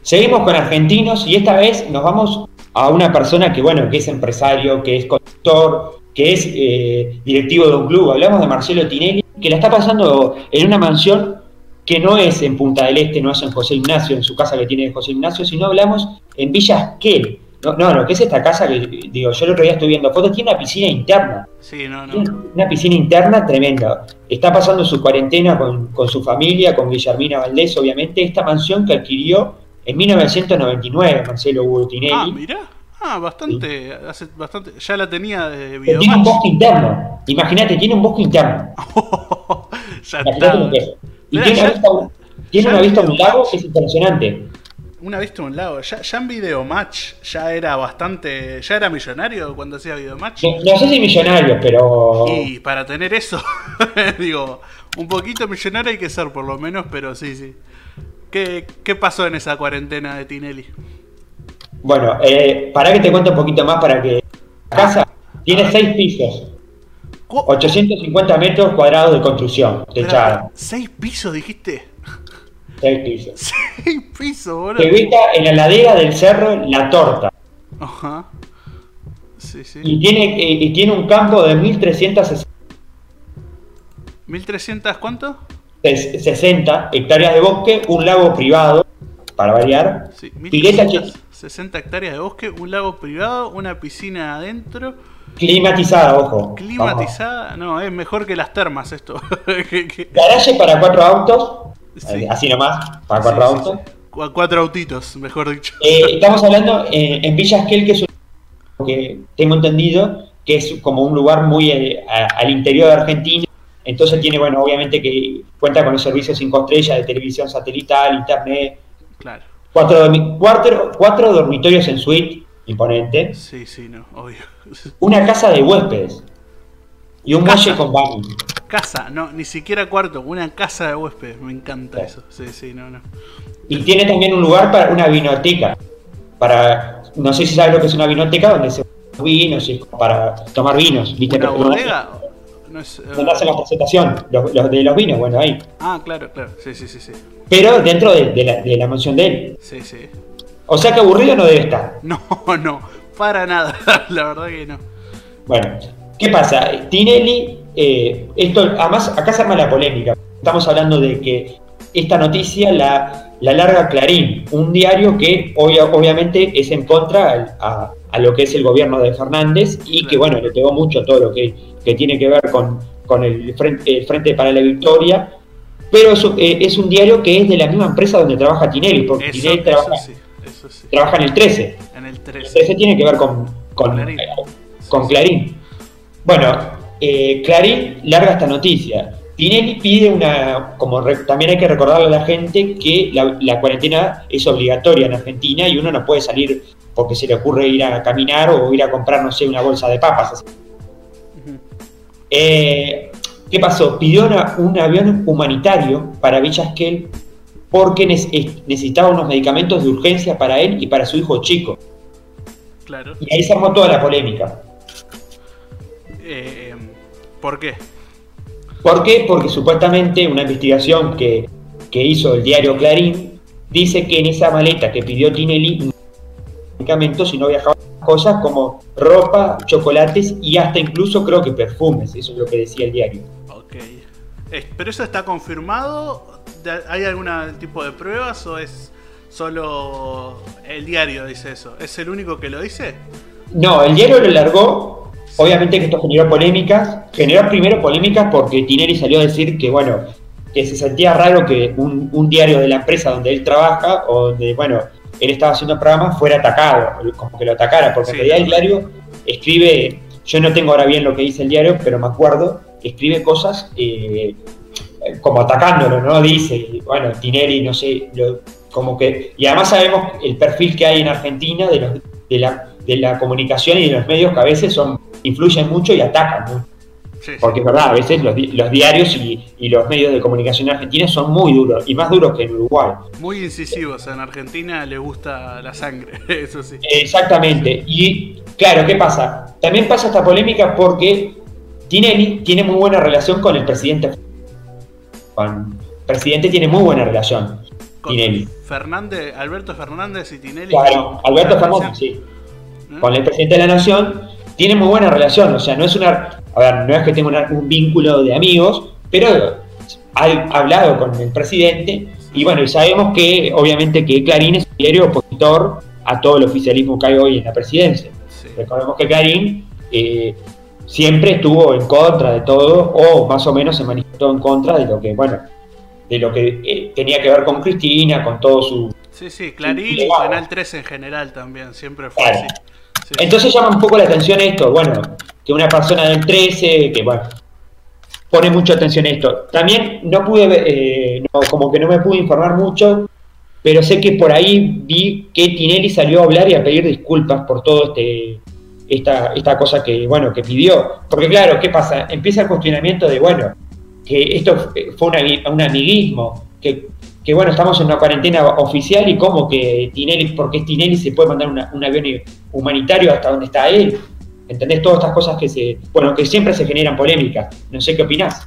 Seguimos con argentinos y esta vez nos vamos a una persona que, bueno, que es empresario, que es conductor, que es eh, directivo de un club. Hablamos de Marcelo Tinelli, que la está pasando en una mansión que no es en Punta del Este, no es en José Ignacio, en su casa que tiene José Ignacio, sino hablamos en Villa Esquel. No, no, no, que es esta casa que, digo, yo el otro día estoy viendo fotos, tiene una piscina interna. Sí, no, Tiene no. Una piscina interna tremenda. Está pasando su cuarentena con, con su familia, con Guillermina Valdés, obviamente. Esta mansión que adquirió en 1999, Marcelo Hugo Tinelli. Ah, mirá. Ah, bastante, hace bastante. Ya la tenía de que tiene un bosque interno. Imagínate, tiene un bosque interno. *laughs* ya está. Y tiene, ya- una vista, a un- tiene ya una en vista a un Videomatch. lago que es impresionante. Una vista a un lado. Ya, ya en Videomatch ya era bastante. Ya era millonario cuando hacía Videomatch. No, no sé si millonario, pero. Y para tener eso, *laughs* digo, un poquito millonario hay que ser por lo menos, pero sí, sí. ¿Qué, qué pasó en esa cuarentena de Tinelli? Bueno, eh, para que te cuente un poquito más, para que. La casa tiene seis pisos, 850 metros cuadrados de construcción, techada. ¿Seis pisos dijiste? Seis pisos. *laughs* Seis pisos, boludo. Se ubica en la ladera del cerro La Torta Ajá. Sí, sí. y tiene, eh, y tiene un campo de 1360 ¿1300 cuánto? 60 hectáreas de bosque, un lago privado, para variar, Sí, pileta 1360 hectáreas de bosque, un lago privado, una piscina adentro, climatizada, ojo. climatizada. No, es mejor que las termas esto. *laughs* Garaje para cuatro autos, Sí. eh, así nomás, para cuatro sí, autos. sí. Cu- Cuatro autitos, mejor dicho. Eh, estamos hablando eh, en Villa Esquel, que es un que tengo entendido que es como un lugar muy eh, a- al interior de Argentina. Entonces tiene, bueno, obviamente que cuenta con el servicio 5 estrellas de televisión satelital, internet, Claro. cuatro, cuatro, cuatro dormitorios en suite, imponente, Sí, sí, no, obvio. *laughs* una casa de huéspedes y un muelle con baño. Casa, no, ni siquiera cuarto, una casa de huéspedes, me encanta eso. Sí, sí, no, no. Y tiene también un lugar para una vinoteca. Para, no sé si sabes lo que es una vinoteca, donde se vinos y para tomar vinos. ¿viste? ¿Una bodega? No es, Donde hacen la presentación los, los de los vinos, bueno, ahí. Ah, claro, claro. Sí, sí, sí, sí. Pero dentro de, de la, de la mansión de él. Sí, sí. O sea que aburrido no debe estar. *laughs* No, no, para nada. *laughs* La verdad que no. Bueno, ¿qué pasa? Tinelli eh, esto, además, acá se arma la polémica. Estamos hablando de que esta noticia la, la larga Clarín, un diario que obviamente es en contra a, lo que es el gobierno de Fernández y que, bueno, le pegó mucho todo lo que, tiene que ver con, con el, frente, Frente para la Victoria. Pero eh, es un diario que es de la misma empresa donde trabaja Tinelli, porque Tinelli trabaja, trabaja, en el 13. En el 13. El 13 tiene que ver con, con Clarín. Bueno, eh, Clarín larga esta noticia. Tinelli pide una, como también hay que recordarle a la gente que la, cuarentena es obligatoria en Argentina y uno no puede salir porque se le ocurre ir a caminar o ir a comprar, no sé, una bolsa de papas. Eh, ¿Qué pasó? Pidió un avión humanitario para Villasquel porque necesitaba unos medicamentos de urgencia para él y para su hijo chico. Claro. Y ahí se armó toda la polémica. Eh, ¿Por qué? ¿Por qué? Porque supuestamente una investigación que, hizo el diario Clarín dice que en esa maleta que pidió Tinelli medicamentos y no viajaban cosas como ropa, chocolates y hasta incluso creo que perfumes, eso es lo que decía el diario. Ok. ¿Pero eso está confirmado? ¿Hay algún tipo de pruebas o es solo el diario dice eso? ¿Es el único que lo dice? No, el diario lo largó Obviamente que esto generó polémicas, generó primero polémicas porque Tineri salió a decir que, bueno, que se sentía raro que un, diario de la empresa donde él trabaja, o donde, bueno, él estaba haciendo programas, fuera atacado, como que lo atacara, porque en realidad el diario escribe, yo no tengo ahora bien lo que dice el diario, pero me acuerdo, escribe cosas eh, como atacándolo, ¿no? Dice, bueno, Tineri, no sé, como que, y además sabemos el perfil que hay en Argentina de, los, de, la, de la comunicación y de los medios que a veces son influyen mucho y atacan mucho. Porque es verdad, a veces los, diarios y, los medios de comunicación en Argentina son muy duros, y más duros que en Uruguay. Muy incisivos, en Argentina le gusta la sangre, *laughs* eso sí. Exactamente, y claro, ¿qué pasa? También pasa esta polémica porque Tinelli tiene muy buena relación con el presidente. Con el presidente tiene muy buena relación. Tinelli. Fernández, Alberto Fernández y Tinelli. Claro, Alberto Fernández, sí. ¿Eh? Con el presidente de la Nación tiene muy buena relación, o sea, no es una, a ver, no es que tenga un vínculo de amigos, pero ha hablado con el presidente y bueno, sabemos que obviamente que Clarín es un diario opositor a todo el oficialismo que hay hoy en la presidencia. Recordemos que Clarín eh, siempre estuvo en contra de todo o más o menos se manifestó en contra de lo que, bueno, de lo que eh, tenía que ver con Cristina, con todo su... Sí, sí, Clarín y Canal 3 en general también, siempre fue así. Entonces llama un poco la atención esto, bueno, que una persona del 13, que bueno, pone mucha atención a esto. También no pude, eh, como que no me pude informar mucho, pero sé que por ahí vi que Tinelli salió a hablar y a pedir disculpas por todo este esta, esta cosa que, bueno, que pidió. Porque claro, ¿qué pasa? Empieza el cuestionamiento de, bueno, que esto fue un amiguismo, que que bueno, estamos en una cuarentena oficial y cómo que Tinelli, porque es Tinelli, se puede mandar un avión humanitario hasta donde está él. ¿Entendés? Todas estas cosas que se, bueno, que siempre se generan polémicas. No sé qué opinás.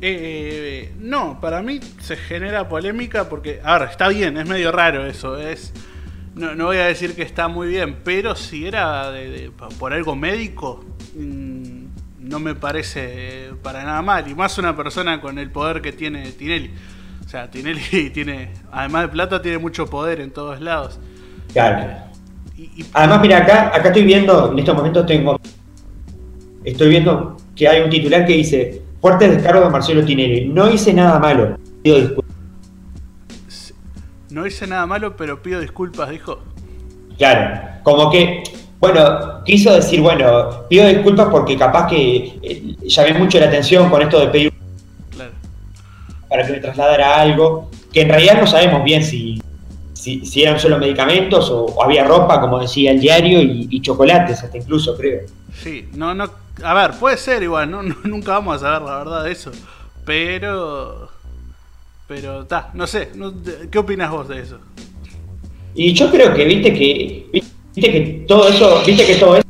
Eh, no, para mí se genera polémica porque, ahora, está bien, es medio raro eso, es... No, voy a decir que está muy bien, pero si era por algo médico, mm, no me parece para nada mal. Y más una persona con el poder que tiene Tinelli. O sea, Tinelli *laughs* tiene, además de plata, tiene mucho poder en todos lados. Claro. además, mira, acá, acá estoy viendo, en estos momentos tengo, estoy viendo que hay un titular que dice, fuerte descargo de Marcelo Tinelli, no hice nada malo, pido disculpas. No hice nada malo, pero pido disculpas, dijo. Claro, como que, bueno, quiso decir, bueno, pido disculpas porque capaz que eh, llamé mucho la atención con esto de pedir para que le trasladara algo, que en realidad no sabemos bien si, si, eran solo medicamentos o, había ropa, como decía el diario, y, chocolates, hasta incluso, creo. Sí, no, no, a ver, puede ser igual, no, nunca vamos a saber la verdad de eso, pero, pero, está, no sé, ¿qué opinas vos de eso? Y yo creo que, viste que, viste que todo eso, viste que todo eso,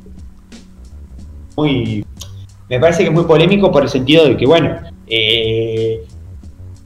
muy, me parece que es muy polémico por el sentido de que, bueno, eh,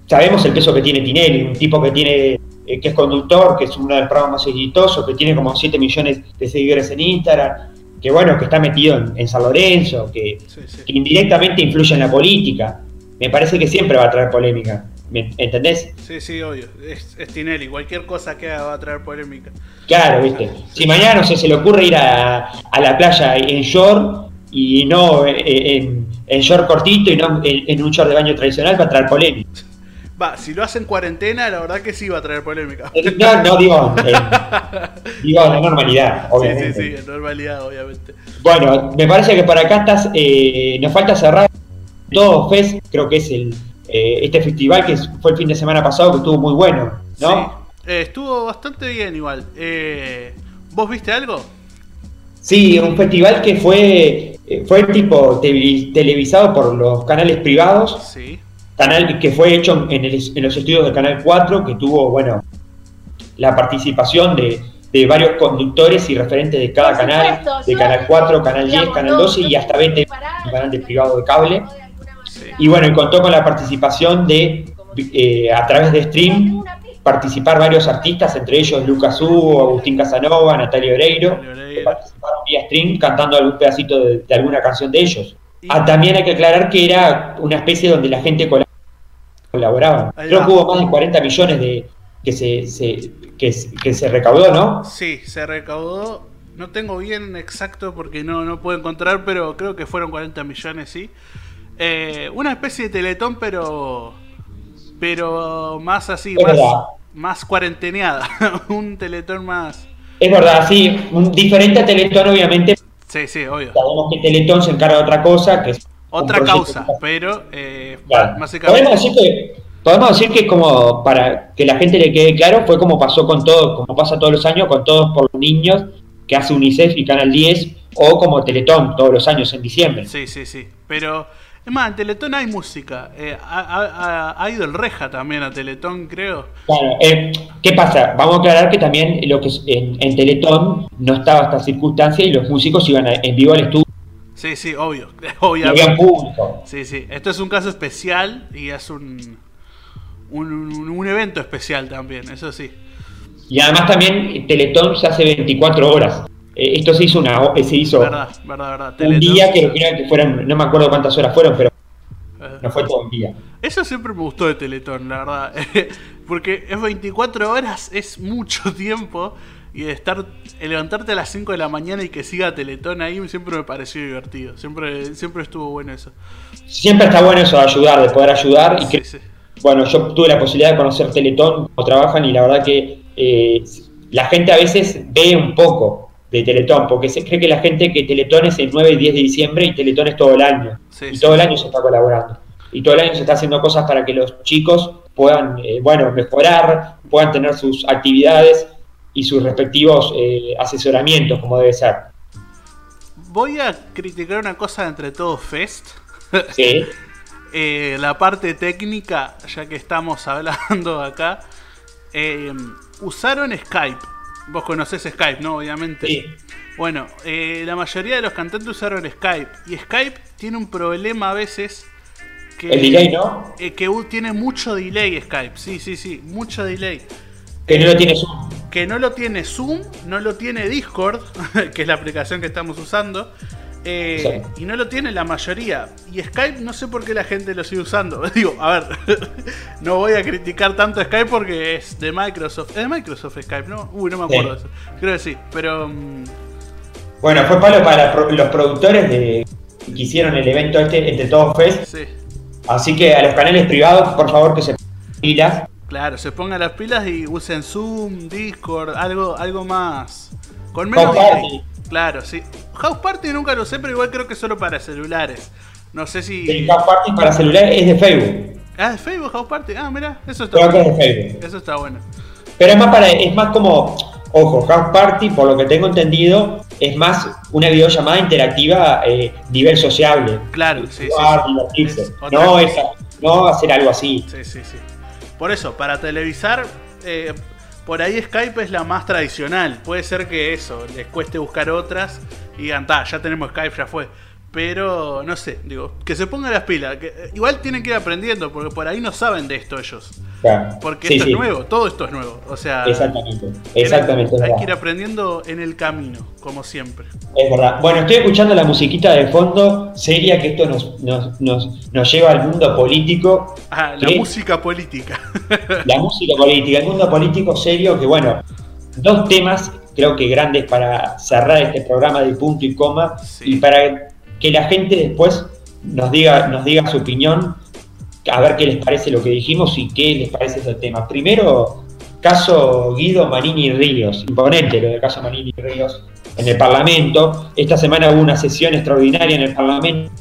sabemos el peso que tiene Tinelli, un tipo que tiene que es conductor, que es uno de los programas más exitosos, que tiene como 7 millones de seguidores en Instagram, que bueno, que está metido en, en San Lorenzo, que, Sí, sí. que indirectamente influye en la política. Me parece que siempre va a traer polémica. ¿Me entendés? Sí, sí, obvio. Es, es Tinelli. Cualquier cosa que haga va a traer polémica. Claro, viste. Si mañana, no sé, se le ocurre ir a, a la playa en short y no eh, en, en short cortito y no en, en un short de baño tradicional, va a traer polémica. Va, si lo hace en cuarentena, la verdad que sí va a traer polémica. Eh, No, no digo, eh, *laughs* digo la normalidad, Sí, obviamente. sí, sí, en normalidad, obviamente. Bueno, me parece que para acá estás, eh, nos falta cerrar todo Fest, creo que es el eh, este festival que fue el fin de semana pasado que estuvo muy bueno, ¿no? Sí. Eh, estuvo bastante bien igual. Eh, ¿Vos viste algo? Sí, un festival que fue eh, fue tipo televi- televisado por los canales privados, Sí. canal que fue hecho en, el- en los estudios del Canal 4, que tuvo, bueno, la participación de, de varios conductores y referentes de cada canal, de Canal 4, Canal 10, digamos, Canal no- 12 y hasta 20, parar, un canal de privado de cable. Y bueno, y contó con la participación de, eh, a través de stream, participar varios artistas, entre ellos Lucas Hugo, Agustín Casanova, Natalia Oreiro, que participaron vía stream cantando algún pedacito de, de alguna canción de ellos. Ah, también hay que aclarar que era una especie donde la gente colab- colaboraba. Creo que hubo más de 40 millones de que se, se- que, se- que se recaudó, ¿no? Sí, se recaudó. No tengo bien exacto porque no, no puedo encontrar, pero creo que fueron 40 millones, sí. Eh, una especie de teletón, pero. Pero más así, Es más, verdad. más cuarenteneada. *laughs* un teletón más. Es verdad, sí, un diferente a Teletón, obviamente. Sí, sí, obvio. Sabemos que Teletón se encarga de otra cosa, que es Otra causa, pero eh, Claro. Podemos decir que podemos decir que como para que la gente le quede claro fue como pasó con todo, como pasa todos los años con todos por los niños que hace UNICEF y Canal 10 o como Teletón todos los años en diciembre. Sí, sí, sí. Pero, es más, en Teletón hay música. Eh, ha, ha- ha- ha ido el Reja también a Teletón, creo. Claro, eh, ¿qué pasa? Vamos a aclarar que también lo que es- en, en Teletón no estaba esta circunstancia y los músicos iban a- en vivo al estudio Sí, sí, obvio. *laughs* y había Obviamente. público. Sí, sí. Esto es un caso especial y es un, un, un- un evento especial también, eso sí. Y además también Teletón se hace 24 horas. Eh, esto se hizo una ho- se hizo Verdad, verdad, verdad. un día que que fueron, no me acuerdo cuántas horas fueron, pero eh, no fue todo el día. Eso siempre me gustó de Teletón, la verdad. *laughs* Porque es 24 horas, es mucho *laughs* tiempo. Y de estar, levantarte a las 5 de la mañana y que siga Teletón ahí siempre me pareció divertido. Siempre, siempre estuvo bueno eso. Siempre está bueno eso de ayudar, de poder ayudar. Y Sí, que, sí. bueno, yo tuve la posibilidad de conocer Teletón, cómo trabajan, y la verdad que eh, la gente a veces ve un poco de Teletón, porque se cree que la gente que Teletón es el 9 y 10 de diciembre y Teletón es todo el año. Sí, y todo el año se está colaborando. Y todo el año se está haciendo cosas para que los chicos puedan, eh, bueno, mejorar, puedan tener sus actividades y sus respectivos eh, asesoramientos, como debe ser. Voy a criticar una cosa entre todos Fest. *laughs* Sí, Eh, la parte técnica, ya que estamos *laughs* hablando acá. usaron Skype. Vos conocés Skype, ¿no? Obviamente. sí. Bueno, eh, la mayoría de los cantantes usaron Skype. Y Skype tiene un problema a veces. Que, El delay, ¿no? eh, que tiene mucho delay Skype. Sí, sí, sí. Mucho delay. Que no lo tiene Zoom. Que no lo tiene Zoom, no lo tiene Discord, *laughs* que es la aplicación que estamos usando. Eh, Sí. Y no lo tiene la mayoría. Y Skype no sé por qué la gente lo sigue usando. *laughs* Digo, a ver, *laughs* no voy a criticar tanto a Skype porque es de Microsoft. Es de Microsoft Skype, ¿no? Uy, no me acuerdo de eso. Creo que sí, pero... mm, Bueno, fue palo para los productores de, que hicieron el evento este entre todos Fest. sí. Así que a los canales privados, por favor, que se pilas. Claro, se pongan las pilas y usen Zoom, Discord, algo, algo más. Con menos. Claro, sí. House Party nunca lo sé, pero igual creo que es solo para celulares. No sé si. El House Party para celular es de Facebook. Ah, de Facebook House Party. Ah, mira, eso está Creo que es bueno. de Facebook. Eso está bueno. Pero es más para, es más como, ojo, House Party, por lo que tengo entendido, es más una videollamada interactiva eh, nivel sociable. Claro, sí. Jugar, sí. divertirse. Es No, esa, no hacer algo así. Sí, sí, sí. Por eso, para televisar, eh, por ahí Skype es la más tradicional. Puede ser que eso, les cueste buscar otras y digan, "Ta, ya tenemos Skype, ya fue. Pero, no sé, digo, que se pongan las pilas. Que, eh, igual tienen que ir aprendiendo, porque por ahí no saben de esto ellos. Claro. Porque Sí, esto sí. es nuevo, todo esto es nuevo. O sea, Exactamente, exactamente. hay que ir aprendiendo en el camino, como siempre. Es verdad. Bueno, estoy escuchando la musiquita de fondo, seria, que esto nos, nos, nos, nos lleva al mundo político. Ah, la ¿Qué? música política. La *laughs* música política, el mundo político serio, que bueno, dos temas creo que grandes para cerrar este programa de punto y coma Sí. y para que la gente después nos diga, nos diga su opinión, a ver qué les parece lo que dijimos y qué les parece ese tema. Primero, caso Guido Manini Ríos, imponente lo del caso Manini Ríos en el Parlamento. Esta semana hubo una sesión extraordinaria en el Parlamento.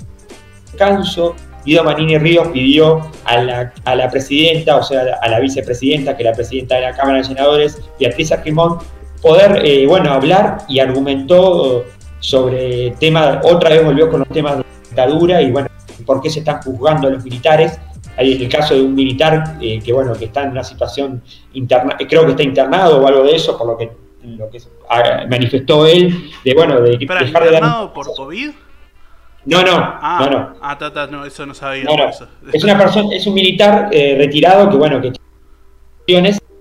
Canso, Guido Manini Ríos pidió a la, a la presidenta, o sea, a la vicepresidenta, que es la presidenta de la Cámara de Senadores, Beatriz Argimón, poder, eh, bueno, hablar y argumentó sobre tema, otra vez volvió con los temas de dictadura y, bueno, por qué se están juzgando a los militares. Hay el caso de un militar eh, que, bueno, que está en una situación interna, eh, creo que está internado o algo de eso, por lo que, lo que manifestó él, de, bueno, de dejar de dar... internado por COVID? No, no, Ah, no, no. ah, ta, ta, no, eso no sabía. No, no. eso. Es una persona, es un militar eh, retirado que bueno, que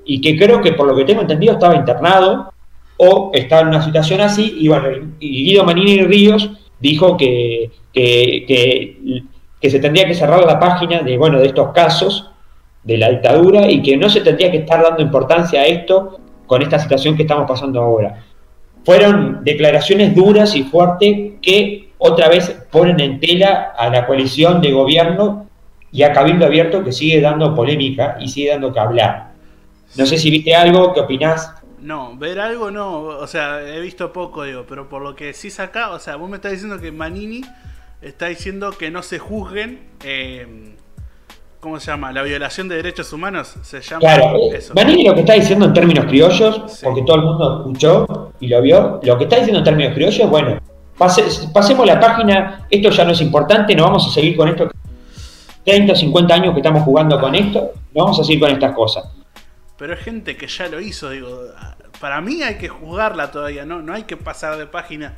y que creo que por lo que tengo entendido estaba internado o estaba en una situación así y bueno, y Guido Manini Ríos dijo que, que, que, que se tendría que cerrar la página de bueno de estos casos de la dictadura y que no se tendría que estar dando importancia a esto con esta situación que estamos pasando ahora. Fueron declaraciones duras y fuertes que otra vez ponen en tela a la coalición de gobierno y a Cabildo Abierto que sigue dando polémica y sigue dando que hablar. No sé si viste algo, ¿qué opinás? No, ver algo no, o sea, he visto poco, digo, pero por lo que decís acá, o sea, vos me estás diciendo que Manini está diciendo que no se juzguen, eh, ¿cómo se llama? La violación de derechos humanos, se llama Claro, eh, eso. Manini lo que está diciendo en términos criollos, Sí. porque todo el mundo escuchó y lo vio, lo que está diciendo en términos criollos, bueno, pase- pasemos la página, esto ya no es importante, no vamos a seguir con esto. 30 o 50 años que estamos jugando con esto, no vamos a seguir con estas cosas. Pero es gente que ya lo hizo, digo, para mí hay que juzgarla todavía, no, no hay que pasar de página.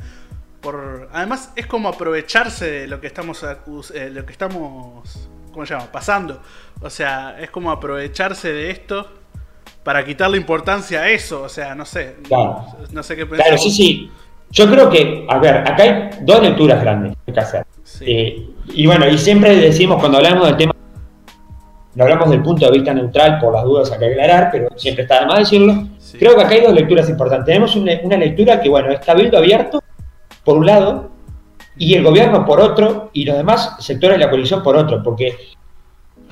Por... Además es como aprovecharse de lo que estamos eh, lo que estamos ¿cómo se llama? pasando. O sea, es como aprovecharse de esto para quitarle importancia a eso, o sea, no sé. Claro. No sé qué pensar. Claro, sí, sí. Yo creo que, a ver, acá hay dos lecturas grandes que hay que hacer. Sí. Eh, y bueno, y siempre decimos cuando hablamos del tema, no hablamos del punto de vista neutral, por las dudas hay que aclarar, pero siempre está de más decirlo. Sí. Creo que acá hay dos lecturas importantes. Tenemos una, una lectura que, bueno, es cabildo abierto, por un lado, y el gobierno por otro, y los demás sectores de la coalición por otro, porque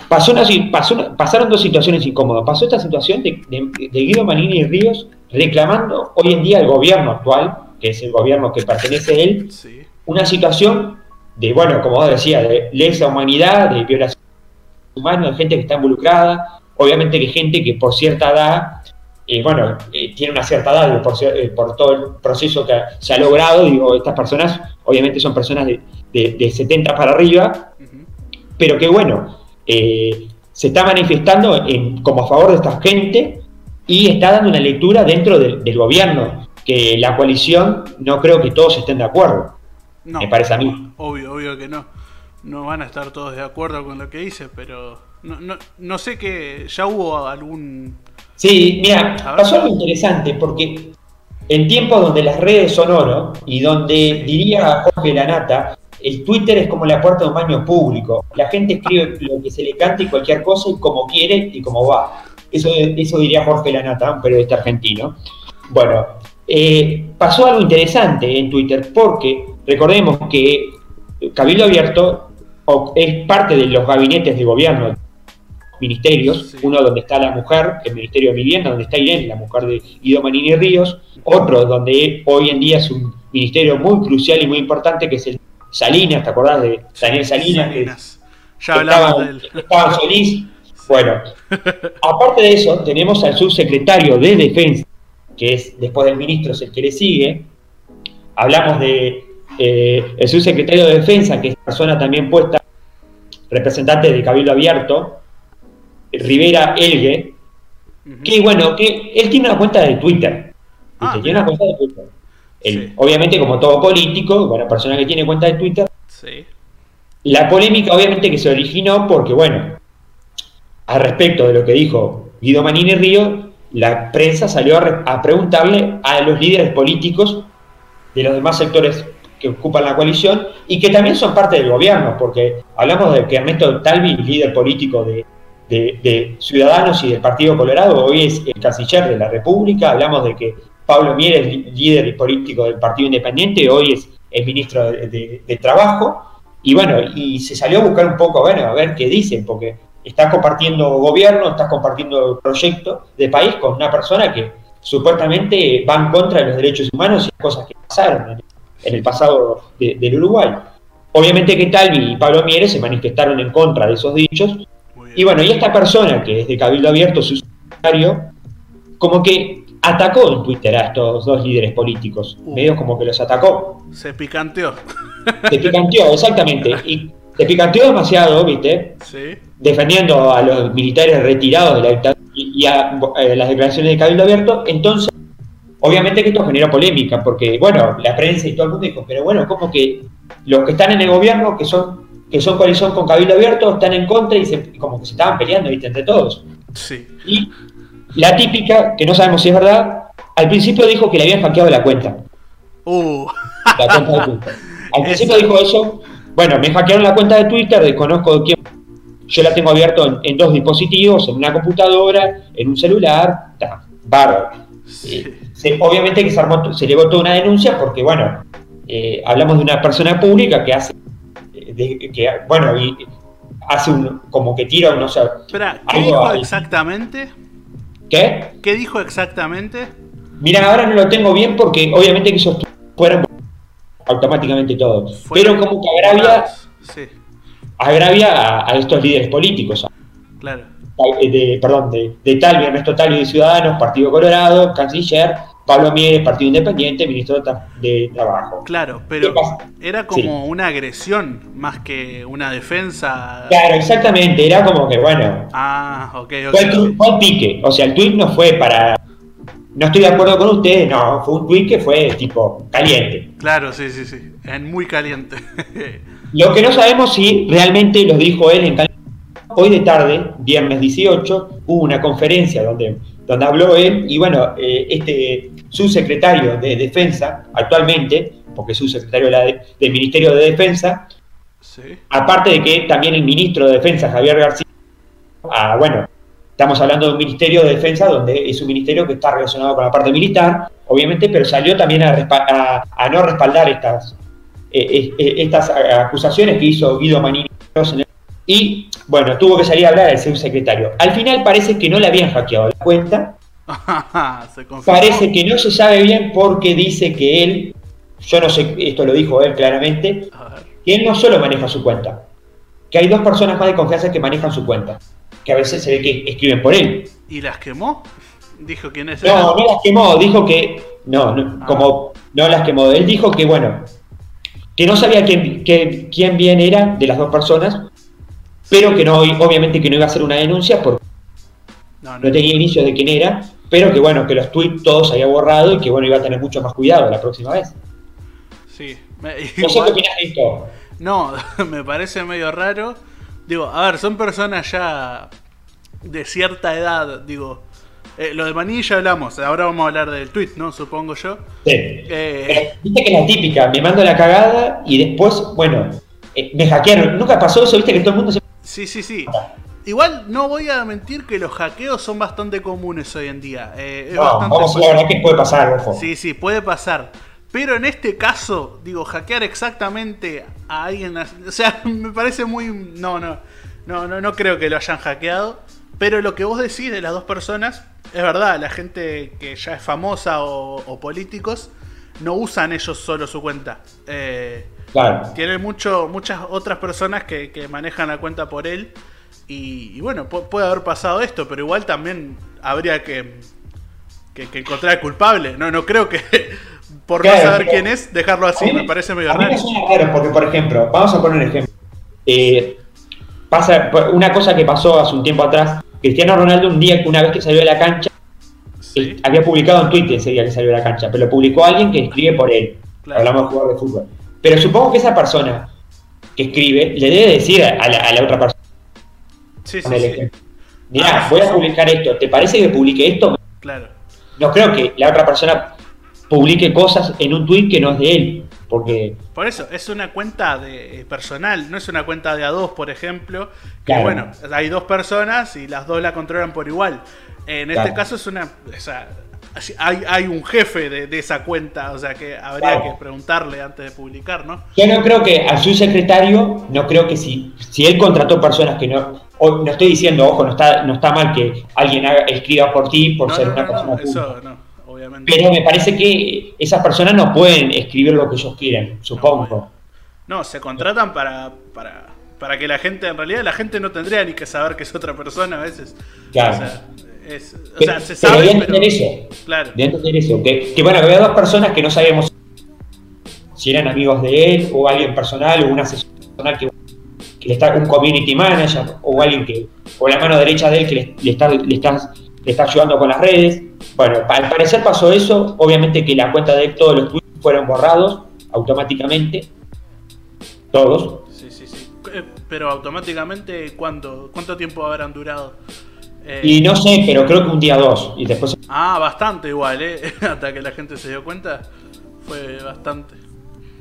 pasó una, pasó una- pasaron dos situaciones incómodas. Pasó esta situación de, de- de Guido Manini y Ríos reclamando hoy en día al gobierno actual, que es el gobierno que pertenece a él, Sí. una situación de, bueno, como vos decías, de lesa humanidad, de violación humana, de gente que está involucrada, obviamente que gente que por cierta edad, eh, bueno, eh, tiene una cierta edad por, eh, por todo el proceso que se ha logrado, digo, estas personas obviamente son personas de, de- de 70 para arriba, pero que bueno, eh, se está manifestando en- como a favor de esta gente y está dando una lectura dentro del- del gobierno, que la coalición no creo que todos estén de acuerdo. No, Me parece a mí. Obvio, obvio que no. No van a estar todos de acuerdo con lo que dice, pero no, no, no sé que ya hubo algún... Sí, mira, pasó algo interesante porque en tiempos donde las redes son oro y donde diría Jorge Lanata, el Twitter es como la puerta de un baño público. La gente escribe lo que se le cante y cualquier cosa y como quiere y como va. Eso, eso diría Jorge Lanata, un periodista argentino. Bueno, eh, pasó algo interesante en Twitter porque recordemos que Cabildo Abierto es parte de los gabinetes de gobierno ministerios, Sí. uno donde está la mujer, el Ministerio de Vivienda, donde está Irene, la mujer de Guido Manini Ríos, otro donde hoy en día es un ministerio muy crucial y muy importante, que es el Salinas, ¿te acordás de Daniel Salinas? que Salinas. Ya hablamos estaba, de él. estaba Solís. Bueno, *laughs* aparte de eso, tenemos al subsecretario de Defensa, que es después del ministro es el que le sigue. Hablamos de eh, el subsecretario de Defensa, que es persona también puesta, representante de Cabildo Abierto, Rivera Elgue, que bueno, que él tiene una cuenta de Twitter. Ah, ¿viste? tiene una mirá. cuenta de Twitter. Él, Sí. Obviamente, como todo político, bueno, persona que tiene cuenta de Twitter, Sí. La polémica obviamente que se originó porque, bueno, al respecto de lo que dijo Guido Manini Río, la prensa salió a preguntarle a los líderes políticos de los demás sectores que ocupan la coalición y que también son parte del gobierno, porque hablamos de que Ernesto Talvi, líder político de, de- Ciudadanos y del Partido Colorado, hoy es el canciller de la República, hablamos de que Pablo Mier es líder político del Partido Independiente, hoy es el ministro de, Trabajo, y bueno, y se salió a buscar un poco, bueno, a ver qué dicen, porque estás compartiendo gobierno, estás compartiendo proyecto de país con una persona que supuestamente va en contra de los derechos humanos y cosas que pasaron en, en el pasado de- del Uruguay. Obviamente que Talvi y Pablo Mieres se manifestaron en contra de esos dichos. Y bueno, y esta persona que es de Cabildo Abierto, su secretario, como que atacó en Twitter a estos dos líderes políticos, Uh. medio como que los atacó. Se picanteó. Se picanteó, exactamente. *laughs* Y se picanteó demasiado, ¿viste? Sí. Defendiendo a los militares retirados de la dictadura y y a eh, las declaraciones de Cabildo Abierto. Entonces, obviamente que esto generó polémica, porque, bueno, la prensa y todo el mundo dijo, pero bueno, como que los que están en el gobierno, que son que son coalición con Cabildo Abierto, están en contra y, se- como que se estaban peleando, ¿viste? Entre todos. Sí. Y la típica, que no sabemos si es verdad, al principio dijo que le habían hackeado la cuenta. Uh. la cuenta de Twitter. *laughs* Al principio dijo eso. Bueno, me hackearon la cuenta de Twitter, desconozco de quién. Yo la tengo abierto en, en dos dispositivos, en una computadora, en un celular. Está, bárbaro. Sí. Eh, se- obviamente que se, armó, se elevó toda una denuncia porque, bueno, eh, hablamos de una persona pública que hace, de- que, bueno, y hace un, como que tira, no sé, Espera, ¿qué dijo exactamente? ¿qué? ¿Qué dijo exactamente? Mira, ahora no lo tengo bien porque obviamente que esos fueron automáticamente todos. Fueron Pero como que agravia. Sí, agravia a, a estos líderes políticos, claro. a- de, perdón, de, de Talvi, Ernesto Talvi de Ciudadanos, Partido Colorado, Canciller, Pablo Mieres, Partido Independiente, Ministro de, Tra- de Trabajo. Claro, pero era como una agresión más que una defensa. Claro, exactamente, era como que, bueno, Ah, ok, fue el, ok. fue el pique, o sea, el tweet no fue para... No estoy de acuerdo con ustedes, no, fue un tweet que fue tipo caliente. Claro, sí, sí, sí. Es muy caliente. *laughs* Lo que no sabemos si realmente lo dijo él en Cali- Hoy de tarde, viernes 18, hubo una conferencia donde, donde habló él y bueno, eh, este subsecretario de Defensa actualmente, porque es subsecretario de la de- del Ministerio de Defensa, sí. aparte de que también el ministro de Defensa, Javier García, ah, bueno, estamos hablando de un Ministerio de Defensa donde es un ministerio que está relacionado con la parte militar, obviamente, pero salió también a, a- a no respaldar estas, eh, eh, estas acusaciones que hizo Guido Manini. Y bueno, tuvo que salir a hablar el subsecretario. Al final parece que no le habían hackeado la cuenta, *laughs* Se parece que no se sabe bien porque dice que él, yo no sé, esto lo dijo él claramente, que él no solo maneja su cuenta, que hay dos personas más de confianza que manejan su cuenta, que a veces se ve que escriben por él. ¿Y las quemó? Dijo quién es. No, no las quemó, dijo que. No, no, Ah. como no las quemó. Él dijo que, bueno, que no sabía quién, que- quién bien era de las dos personas, pero que no, obviamente que no iba a hacer una denuncia porque No, no. no tenía inicios de quién era, pero que bueno, que los tweets todos había borrado y que bueno, iba a tener mucho más cuidado la próxima vez. Sí. Me- No *laughs* sé qué igual- opinas de esto. No, *laughs* me parece medio raro. Digo, a ver, son personas ya de cierta edad, digo. eh, lo de Manilla ya hablamos, ahora vamos a hablar del tweet, ¿no? Supongo yo. Sí. Eh. Viste que es la típica, me mando la cagada y después, bueno, eh, me hackearon. Nunca pasó eso, viste que todo el mundo se. Sí, sí, sí. Igual no voy a mentir que los hackeos son bastante comunes hoy en día. eh, No, vamos a la verdad que puede pasar, ojo. Sí, sí, puede pasar. Pero en este caso, digo, hackear exactamente a alguien. O sea, *laughs* me parece muy. No, no. No, no, no creo que lo hayan hackeado. Pero lo que vos decís de las dos personas, es verdad, la gente que ya es famosa o, o políticos no usan ellos solo su cuenta. Eh, Claro. tienen mucho, muchas otras personas que, que manejan la cuenta por él. Y, y bueno, pu- puede haber pasado esto, pero igual también habría que, que, que encontrar al culpable. No, no creo que *laughs* por Claro, no saber quién es, dejarlo así. Mí Me parece medio a mí raro. me suena raro porque, por ejemplo, vamos a poner un ejemplo. Eh, pasa una cosa que pasó hace un tiempo atrás. Cristiano Ronaldo un día, una vez que salió de la cancha, Sí, eh, había publicado en Twitter ese día que salió de la cancha, pero lo publicó alguien que escribe por él. Claro. Hablamos de jugador de fútbol. Pero supongo que esa persona que escribe, le debe decir a la, a la otra persona. Sí, sí, sí. ejemplo. Mirá, Ah, voy a publicar esto. ¿Te parece que publique esto? Claro. No creo que la otra persona publique cosas en un tweet que no es de él. Porque, Por eso, es una cuenta de eh, personal, no es una cuenta de A2, por ejemplo. Que Claro. bueno, hay dos personas y las dos la controlan por igual. En este caso es una. O sea, hay, hay un jefe de, de esa cuenta, o sea que habría Claro. que preguntarle antes de publicar, ¿no? yo no creo que a su secretario, no creo que si, si él contrató personas que no. O- no estoy diciendo, ojo, no está, no está mal que alguien haga- escriba por ti por No, ser no, una persona eso no, obviamente. Pero me parece que esas personas no pueden escribir lo que ellos quieren, supongo. No, se contratan para, para, para que la gente, en realidad la gente no tendría ni que saber que es otra persona a veces. Claro. O sea, es- o Pero- sea, se pero sabe, pero... entender eso. Claro. de entender eso. Que, que, bueno, había dos personas que no sabíamos si eran amigos de él o alguien personal o un asesor personal que, que le está un community manager o alguien que o la mano derecha de él que le, le está, le, está, le está ayudando con las redes. Bueno, al parecer pasó eso. Obviamente que la cuenta de él, todos los tweets fueron borrados automáticamente. Todos. Sí, sí, sí. Eh, Pero automáticamente, ¿cuánto, cuánto tiempo habrán durado? Eh, Y no sé, pero creo que un día dos. Y después Ah, bastante igual, ¿eh? *laughs* Hasta que la gente se dio cuenta, fue bastante.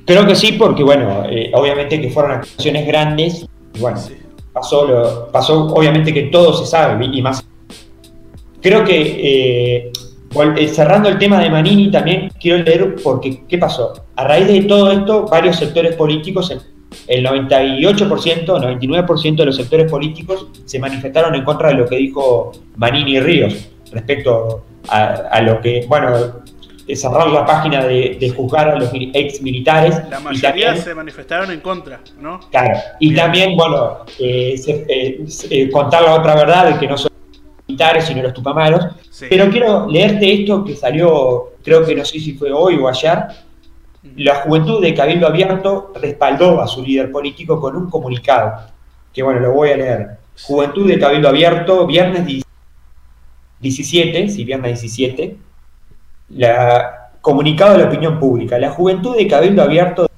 Creo que sí, porque bueno, eh, obviamente que fueron acciones grandes. Bueno, pasó, pasó obviamente que todo se sabe y más. Creo que eh, eh, cerrando el tema de Manini también quiero leer porque qué pasó. A raíz de todo esto, varios sectores políticos, el- el 98%, 99% de los sectores políticos se manifestaron en contra de lo que dijo Manini Ríos respecto a, a lo que, bueno, cerrar la página de, de juzgar a los ex militares. La mayoría también- se manifestaron en contra, ¿no? Claro, y Bien. también, bueno, eh, se- eh, eh, contar la otra verdad de que no son militares, sino los tupamaros. Sí. Pero quiero leerte esto que salió, creo que no sé si fue hoy o ayer. La juventud de Cabildo Abierto respaldó a su líder político con un comunicado, que bueno, lo voy a leer. Juventud de Cabildo Abierto, viernes 17, sí, viernes 17, la, comunicado a la opinión pública. La juventud de Cabildo Abierto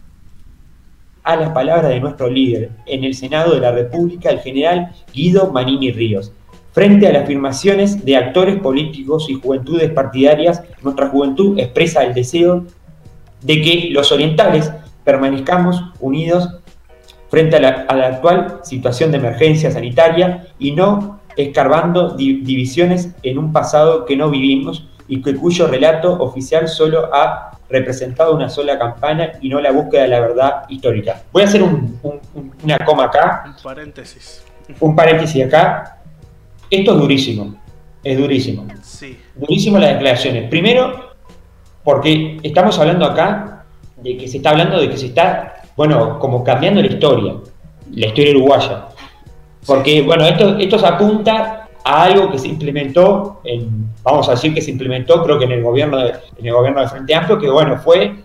a las palabras de nuestro líder en el Senado de la República, el general Guido Manini Ríos. Frente a las afirmaciones de actores políticos y juventudes partidarias, nuestra juventud expresa el deseo de que los orientales permanezcamos unidos frente a la, a la actual situación de emergencia sanitaria y no escarbando di- divisiones en un pasado que no vivimos y que cuyo relato oficial solo ha representado una sola campana y no la búsqueda de la verdad histórica. Voy a hacer un- un- un- una coma acá, Un paréntesis. un paréntesis acá. Esto es durísimo, es durísimo. Sí. Durísimo las declaraciones. Primero, porque estamos hablando acá de que se está hablando de que se está, bueno, como cambiando la historia, la historia uruguaya. Porque, bueno, esto, esto se apunta a algo que se implementó, en, vamos a decir que se implementó, creo que en el gobierno de, en el gobierno de Frente Amplio, que bueno, fue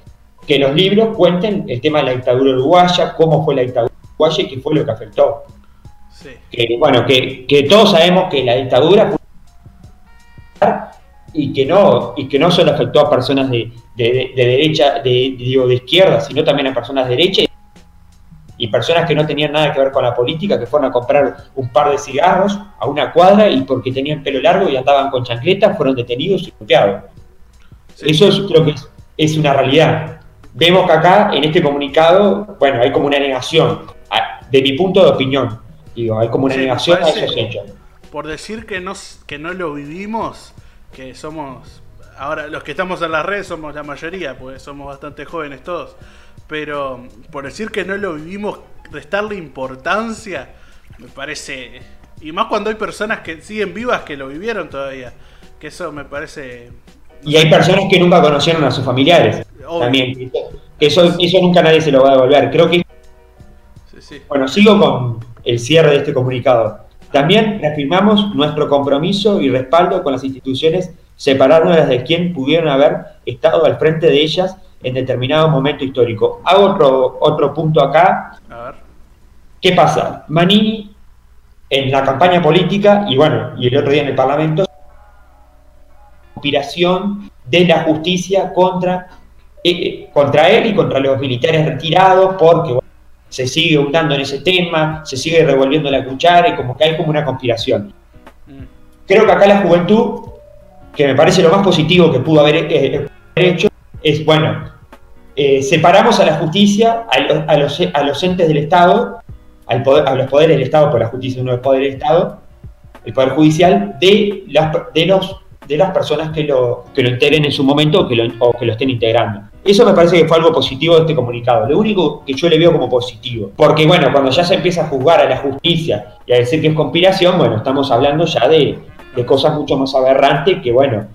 que los libros cuenten el tema de la dictadura uruguaya, cómo fue la dictadura uruguaya y qué fue lo que afectó Sí. que bueno, que, que todos sabemos que la dictadura y que no, y que no solo afectó a personas de, de- de derecha, de, digo, de izquierda, sino también a personas de derecha y personas que no tenían nada que ver con la política, que fueron a comprar un par de cigarros a una cuadra y porque tenían pelo largo y andaban con chancletas, fueron detenidos y golpeados. Sí. Eso es, creo que es, es una realidad. Vemos que acá, en este comunicado, bueno, hay como una negación, a- de mi punto de opinión, digo, hay como una Sí, negación a esos hechos. Por decir que no, que no lo vivimos, que somos. Ahora, los que estamos en las redes somos la mayoría, pues somos bastante jóvenes todos. Pero por decir que no lo vivimos, restarle importancia, me parece. Y más cuando hay personas que siguen vivas que lo vivieron todavía. Que eso me parece. Y hay personas que nunca conocieron a sus familiares Obvio. también. Eso, eso nunca nadie se lo va a devolver. Creo que Sí, sí. Bueno, sigo con el cierre de este comunicado. También reafirmamos nuestro compromiso y respaldo con las instituciones, separándolas de quien pudieron haber estado al frente de ellas en determinado momento histórico. Hago otro, otro punto acá. A ver. ¿Qué pasa? Manini, en la campaña política, y bueno, y el otro día en el Parlamento, conspiración de la justicia contra, eh, eh, contra él y contra los militares retirados, porque bueno, se sigue hurtando en ese tema, se sigue revolviendo la cuchara y como que hay como una conspiración. Mm. Creo que acá la juventud, que me parece lo más positivo que pudo haber eh, hecho, es, bueno, eh, separamos a la justicia, a los, a los, a los entes del Estado, al poder, a los poderes del Estado, por la justicia es poder del Estado, el Poder Judicial, de, las, de, los, de las personas que lo, que lo integren en su momento o que, lo, que lo estén integrando. Eso me parece que fue algo positivo de este comunicado. Lo único que yo le veo como positivo. Porque bueno, cuando ya se empieza a juzgar a la justicia y a decir que es conspiración, bueno, estamos hablando ya de, de cosas mucho más aberrantes que, bueno,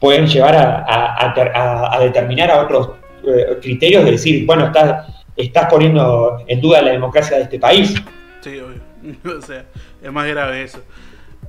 pueden llevar a, a, a, a determinar a otros eh, criterios de decir, bueno, estás, estás poniendo en duda la democracia de este país. Sí, obvio. *laughs* o sea, es más grave eso.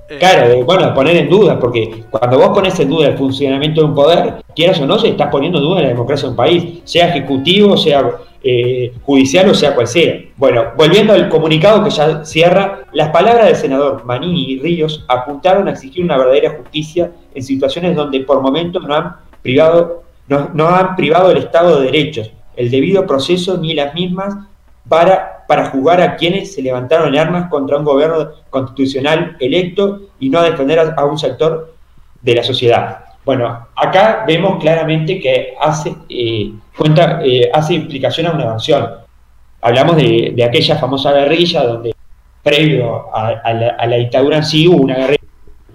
Eh, Claro, de, bueno, poner en duda, porque cuando vos pones en duda el funcionamiento de un poder, quieras o no, se estás poniendo en duda la democracia de un país, sea ejecutivo, sea eh, judicial o sea cual sea. Bueno, volviendo al comunicado que ya cierra, las palabras del senador Manini y Ríos apuntaron a exigir una verdadera justicia en situaciones donde por momentos no han privado, no, han privado el Estado de derechos, el debido proceso ni las mismas para, para juzgar a quienes se levantaron en armas contra un gobierno constitucional electo y no a defender a un sector de la sociedad. Bueno, acá vemos claramente que hace, eh, cuenta, eh, hace implicación a una evasión. Hablamos de, aquella famosa guerrilla donde previo a, la, dictadura en sí hubo una guerrilla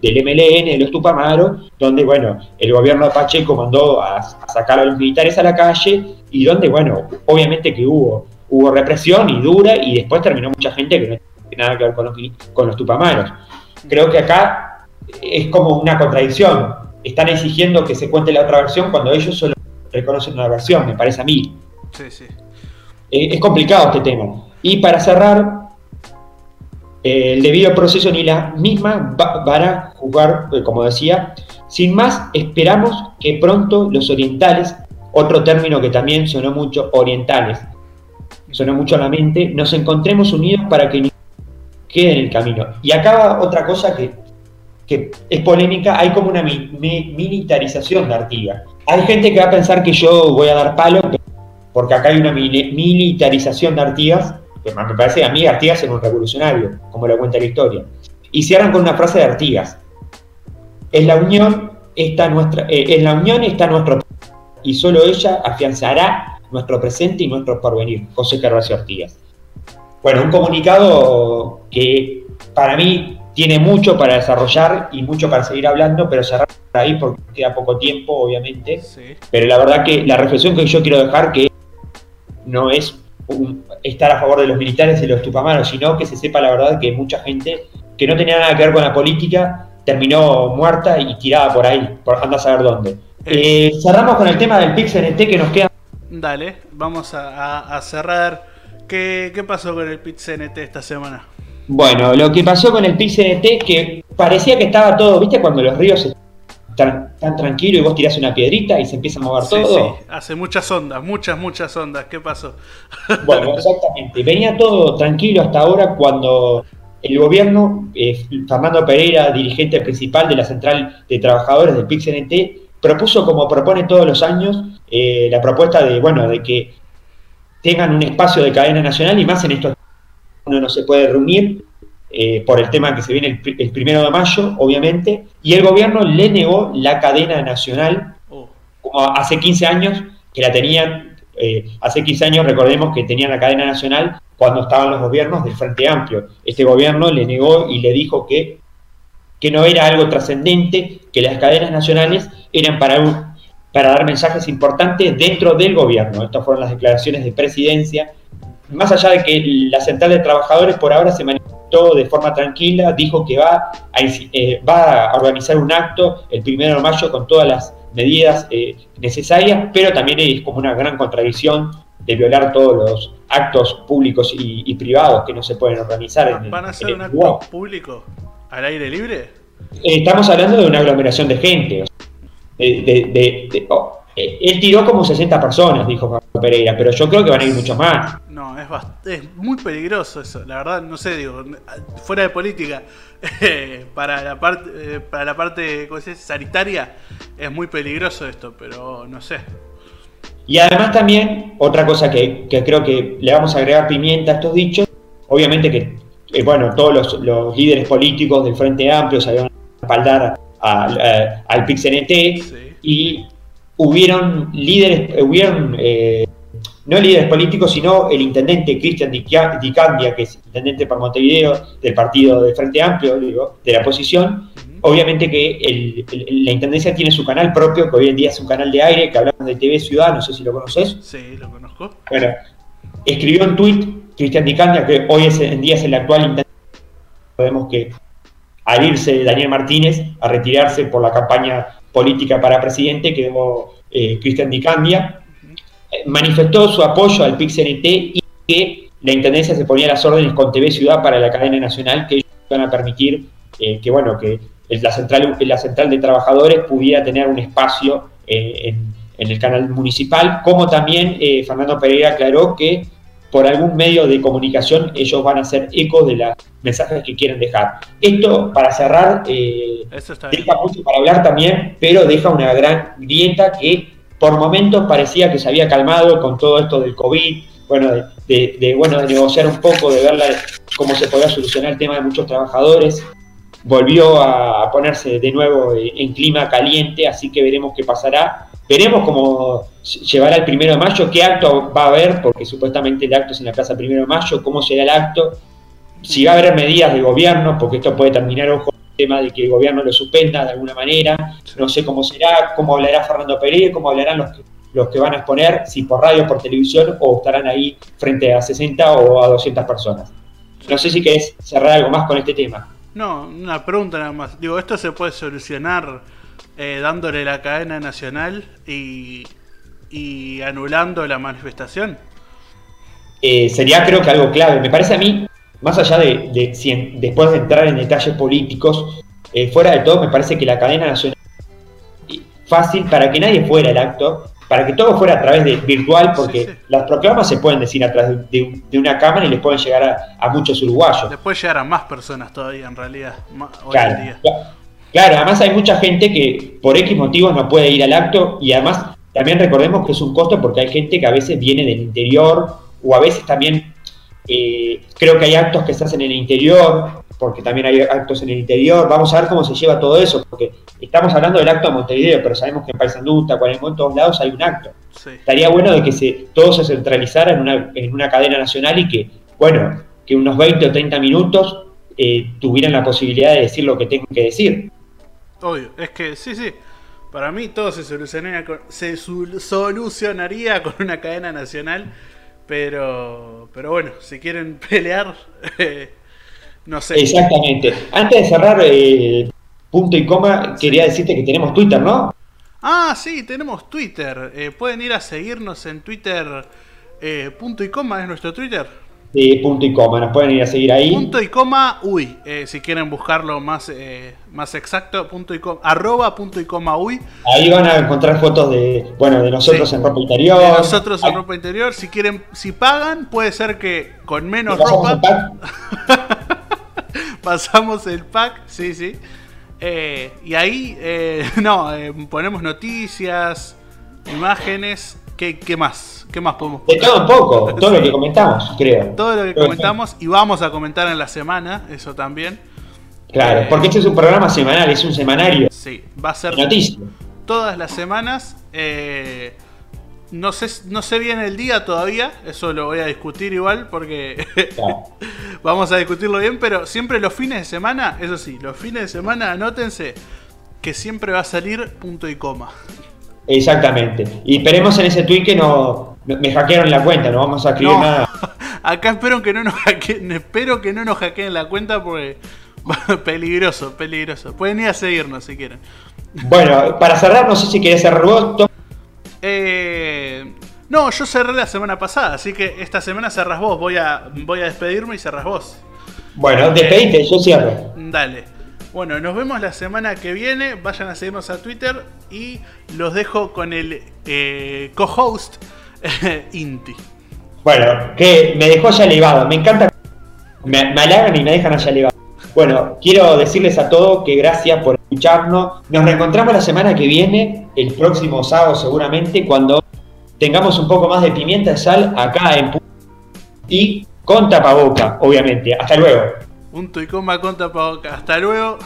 del MLN, de los Tupamaros, donde, bueno, el gobierno de Pacheco mandó a, a sacar a los militares a la calle y donde, bueno, obviamente que hubo hubo represión y dura y después terminó mucha gente que no tiene nada que ver con los, con los tupamaros. Creo que acá es como una contradicción. Están exigiendo que se cuente la otra versión cuando ellos solo reconocen una versión, me parece a mí. Sí, sí. Eh, es complicado este tema. Y para cerrar, eh, el debido proceso ni la misma va, van a jugar, eh, como decía. Sin más, esperamos que pronto los orientales, otro término que también sonó mucho, orientales, sonó mucho a la mente, nos encontremos unidos para que quede en el camino. Y acá otra cosa que, que es polémica, hay como una mi, mi, militarización de Artigas. Hay gente que va a pensar que yo voy a dar palo, porque acá hay una militarización de Artigas, que me parece a mí Artigas es un revolucionario, como lo cuenta la historia. Y cierran con una frase de Artigas. En la unión está nuestra, eh, en la unión está nuestro y solo ella afianzará nuestro presente y nuestro porvenir, José Gervasio Artigas. Bueno, un comunicado que para mí tiene mucho para desarrollar y mucho para seguir hablando, pero cerrar ahí porque queda poco tiempo, obviamente. Sí. Pero la verdad que la reflexión que yo quiero dejar que no es un, estar a favor de los militares y los tupamaros, sino que se sepa la verdad que mucha gente que no tenía nada que ver con la política terminó muerta y tirada por ahí, por anda a saber dónde. Eh, cerramos con el tema del PIX-NT que nos queda Dale, vamos a, a, a cerrar. ¿Qué, ¿Qué, pasó con el PIT-CNT esta semana? Bueno, lo que pasó con el PIT-CNT que parecía que estaba todo, ¿viste? Cuando los ríos están tan tranquilos y vos tirás una piedrita y se empieza a mover sí, todo. Sí, hace muchas ondas, muchas, muchas ondas. ¿Qué pasó? *laughs* Bueno, exactamente. Venía todo tranquilo hasta ahora cuando el gobierno, eh, Fernando Pereira, dirigente principal de la Central de Trabajadores del PIT-CNT, propuso, como propone todos los años, eh, la propuesta de, bueno, de que tengan un espacio de cadena nacional y más en estos uno no se puede reunir eh, por el tema que se viene el, primero de mayo, obviamente, y el gobierno le negó la cadena nacional, como hace 15 años que la tenían, eh, hace 15 años recordemos que tenían la cadena nacional cuando estaban los gobiernos del Frente Amplio. Este gobierno le negó y le dijo que, que no era algo trascendente, que las cadenas nacionales eran para, para dar mensajes importantes dentro del gobierno. Estas fueron las declaraciones de presidencia. Más allá de que la Central de Trabajadores por ahora se manifestó de forma tranquila, dijo que va a, eh, va a organizar un acto el primero de mayo con todas las medidas eh, necesarias, pero también es como una gran contradicción de violar todos los actos públicos y, y privados que no se pueden organizar. ¿Van en el, a ser un acto wow. público al aire libre? Eh, estamos hablando de una aglomeración de gente. O sea, de, de, de, oh, él tiró como 60 personas, dijo Pablo Pereira, pero yo creo que van a ir muchos más. No, es, es muy peligroso eso, la verdad, no sé, digo, fuera de política, *laughs* eh, para la parte eh, para la parte ¿cómo dice? sanitaria es muy peligroso esto, pero no sé. Y además también, otra cosa que, creo que le vamos a agregar pimienta a estos dichos, obviamente que, eh, bueno, todos los, líderes políticos del Frente Amplio se habían respaldar al PIXNT y hubieron líderes, hubieron eh, no líderes políticos, sino el intendente Cristian Dicandia, que es intendente para Montevideo del partido del Frente Amplio, digo, de la oposición. Obviamente que la intendencia tiene su canal propio, que hoy en día es un canal de aire, que hablamos de TV Ciudad, no sé si lo conoces. Sí, lo conozco. Bueno, escribió un tuit Cristian Dicandia, que hoy en día es el actual intendente. Podemos que al irse Daniel Martínez a retirarse por la campaña política para presidente, quedó eh, Cristian Dicandia manifestó su apoyo al PIX-NT y que la Intendencia se ponía las órdenes con TV Ciudad para la cadena nacional que ellos iban a permitir eh, que, bueno, que la central, la central de trabajadores pudiera tener un espacio eh, en, el canal municipal, como también eh, Fernando Pereira aclaró que por algún medio de comunicación ellos van a hacer eco de los mensajes que quieren dejar. Esto, para cerrar, deja mucho para hablar también, pero deja una gran grieta que por momentos parecía que se había calmado con todo esto del COVID, bueno, de, bueno, de negociar un poco, de ver cómo se podía solucionar el tema de muchos trabajadores. Volvió a ponerse de nuevo en clima caliente, así que veremos qué pasará. Veremos cómo llevará el primero de mayo, qué acto va a haber, porque supuestamente el acto es en la plaza primero de mayo, cómo será el acto, si va a haber medidas de gobierno, porque esto puede terminar, ojo, tema de que el gobierno lo suspenda de alguna manera. No sé cómo será, cómo hablará Fernando Pérez, cómo hablarán los que, los que van a exponer, si por radio, por televisión o estarán ahí frente a 60 o a 200 personas. No sé si querés cerrar algo más con este tema. No, una pregunta nada más. Digo, ¿esto se puede solucionar eh, dándole la cadena nacional y, y anulando la manifestación? Eh, sería creo que algo clave. Me parece a mí más allá de, si después de entrar en detalles políticos, eh, fuera de todo me parece que la cadena nacional fácil para que nadie fuera el acto, para que todo fuera a través de virtual, porque las proclamas se pueden decir a través de, una cámara y les pueden llegar a, muchos uruguayos. Después llegar a más personas todavía, en realidad. claro, claro, además hay mucha gente que por X motivos no puede ir al acto y además también recordemos que es un costo porque hay gente que a veces viene del interior o a veces también eh, creo que hay actos que se hacen en el interior, porque también hay actos en el interior. Vamos a ver cómo se lleva todo eso, porque estamos hablando del acto de Montevideo, pero sabemos que en Paysandú, Tacuarembó, en todos lados hay un acto. Estaría bueno de que se, todo se centralizara en una, en una cadena nacional y que, bueno, que unos 20 o 30 minutos eh, tuvieran la posibilidad de decir lo que tengo que decir. Obvio, es que sí, sí. Para mí todo se solucionaría se solucionaría con una cadena nacional pero, pero bueno, si quieren *laughs* pelear, eh, no sé. Exactamente. Antes de cerrar eh, punto y coma, quería decirte que tenemos Twitter, ¿no? Ah, sí, tenemos Twitter. Eh, pueden ir a seguirnos en Twitter. punto y coma es nuestro Twitter. Sí, punto y coma, nos pueden ir a seguir ahí. Punto y coma, uy, eh, si quieren buscarlo más, eh, más exacto, punto y coma, arroba punto y coma, uy. Ahí van a encontrar fotos de, bueno, de nosotros en ropa interior. De nosotros en ropa interior, si quieren, si pagan, puede ser que con menos ropa. *laughs* pasamos el pack, sí, sí. Eh, y ahí, *laughs* no, ponemos noticias, imágenes, ¿qué, qué más? ¿Qué más podemos De todo un poco, *laughs* todo lo que comentamos, creo. Todo lo que comentamos y vamos a comentar en la semana, eso también. Claro, eh, porque este es un programa semanal, es un semanario. Sí, va a ser noticias. todas las semanas. Eh, no sé, no sé bien el día todavía, eso lo voy a discutir igual porque *laughs* vamos a discutirlo bien, pero siempre los fines de semana, eso sí, los fines de semana anótense que siempre va a salir punto y coma. Exactamente. Y esperemos en ese tweet que no, me hackearon la cuenta, no vamos a escribir nada. *laughs* Acá espero que no nos hackeen, espero que no nos hackeen la cuenta porque *laughs* peligroso, peligroso. Pueden ir a seguirnos si quieren. Bueno, para cerrar, no sé si querés cerrar vos. Eh, no, yo cerré la semana pasada, así que esta semana cerras vos. Voy a, voy a despedirme y cerras vos. Bueno, despedite, yo cierro. Dale. Bueno, nos vemos la semana que viene. Vayan a seguirnos a Twitter y los dejo con el eh, co-host *laughs* Inti. Bueno, que me dejó ya elevado. Me encanta. Me, me halagan y me dejan allá elevado. Bueno, quiero decirles a todos que gracias por escucharnos. Nos reencontramos la semana que viene, el próximo sábado seguramente, cuando tengamos un poco más de pimienta de sal acá en y con tapaboca, obviamente. Hasta luego. Punto y coma con tapaboca. Hasta luego.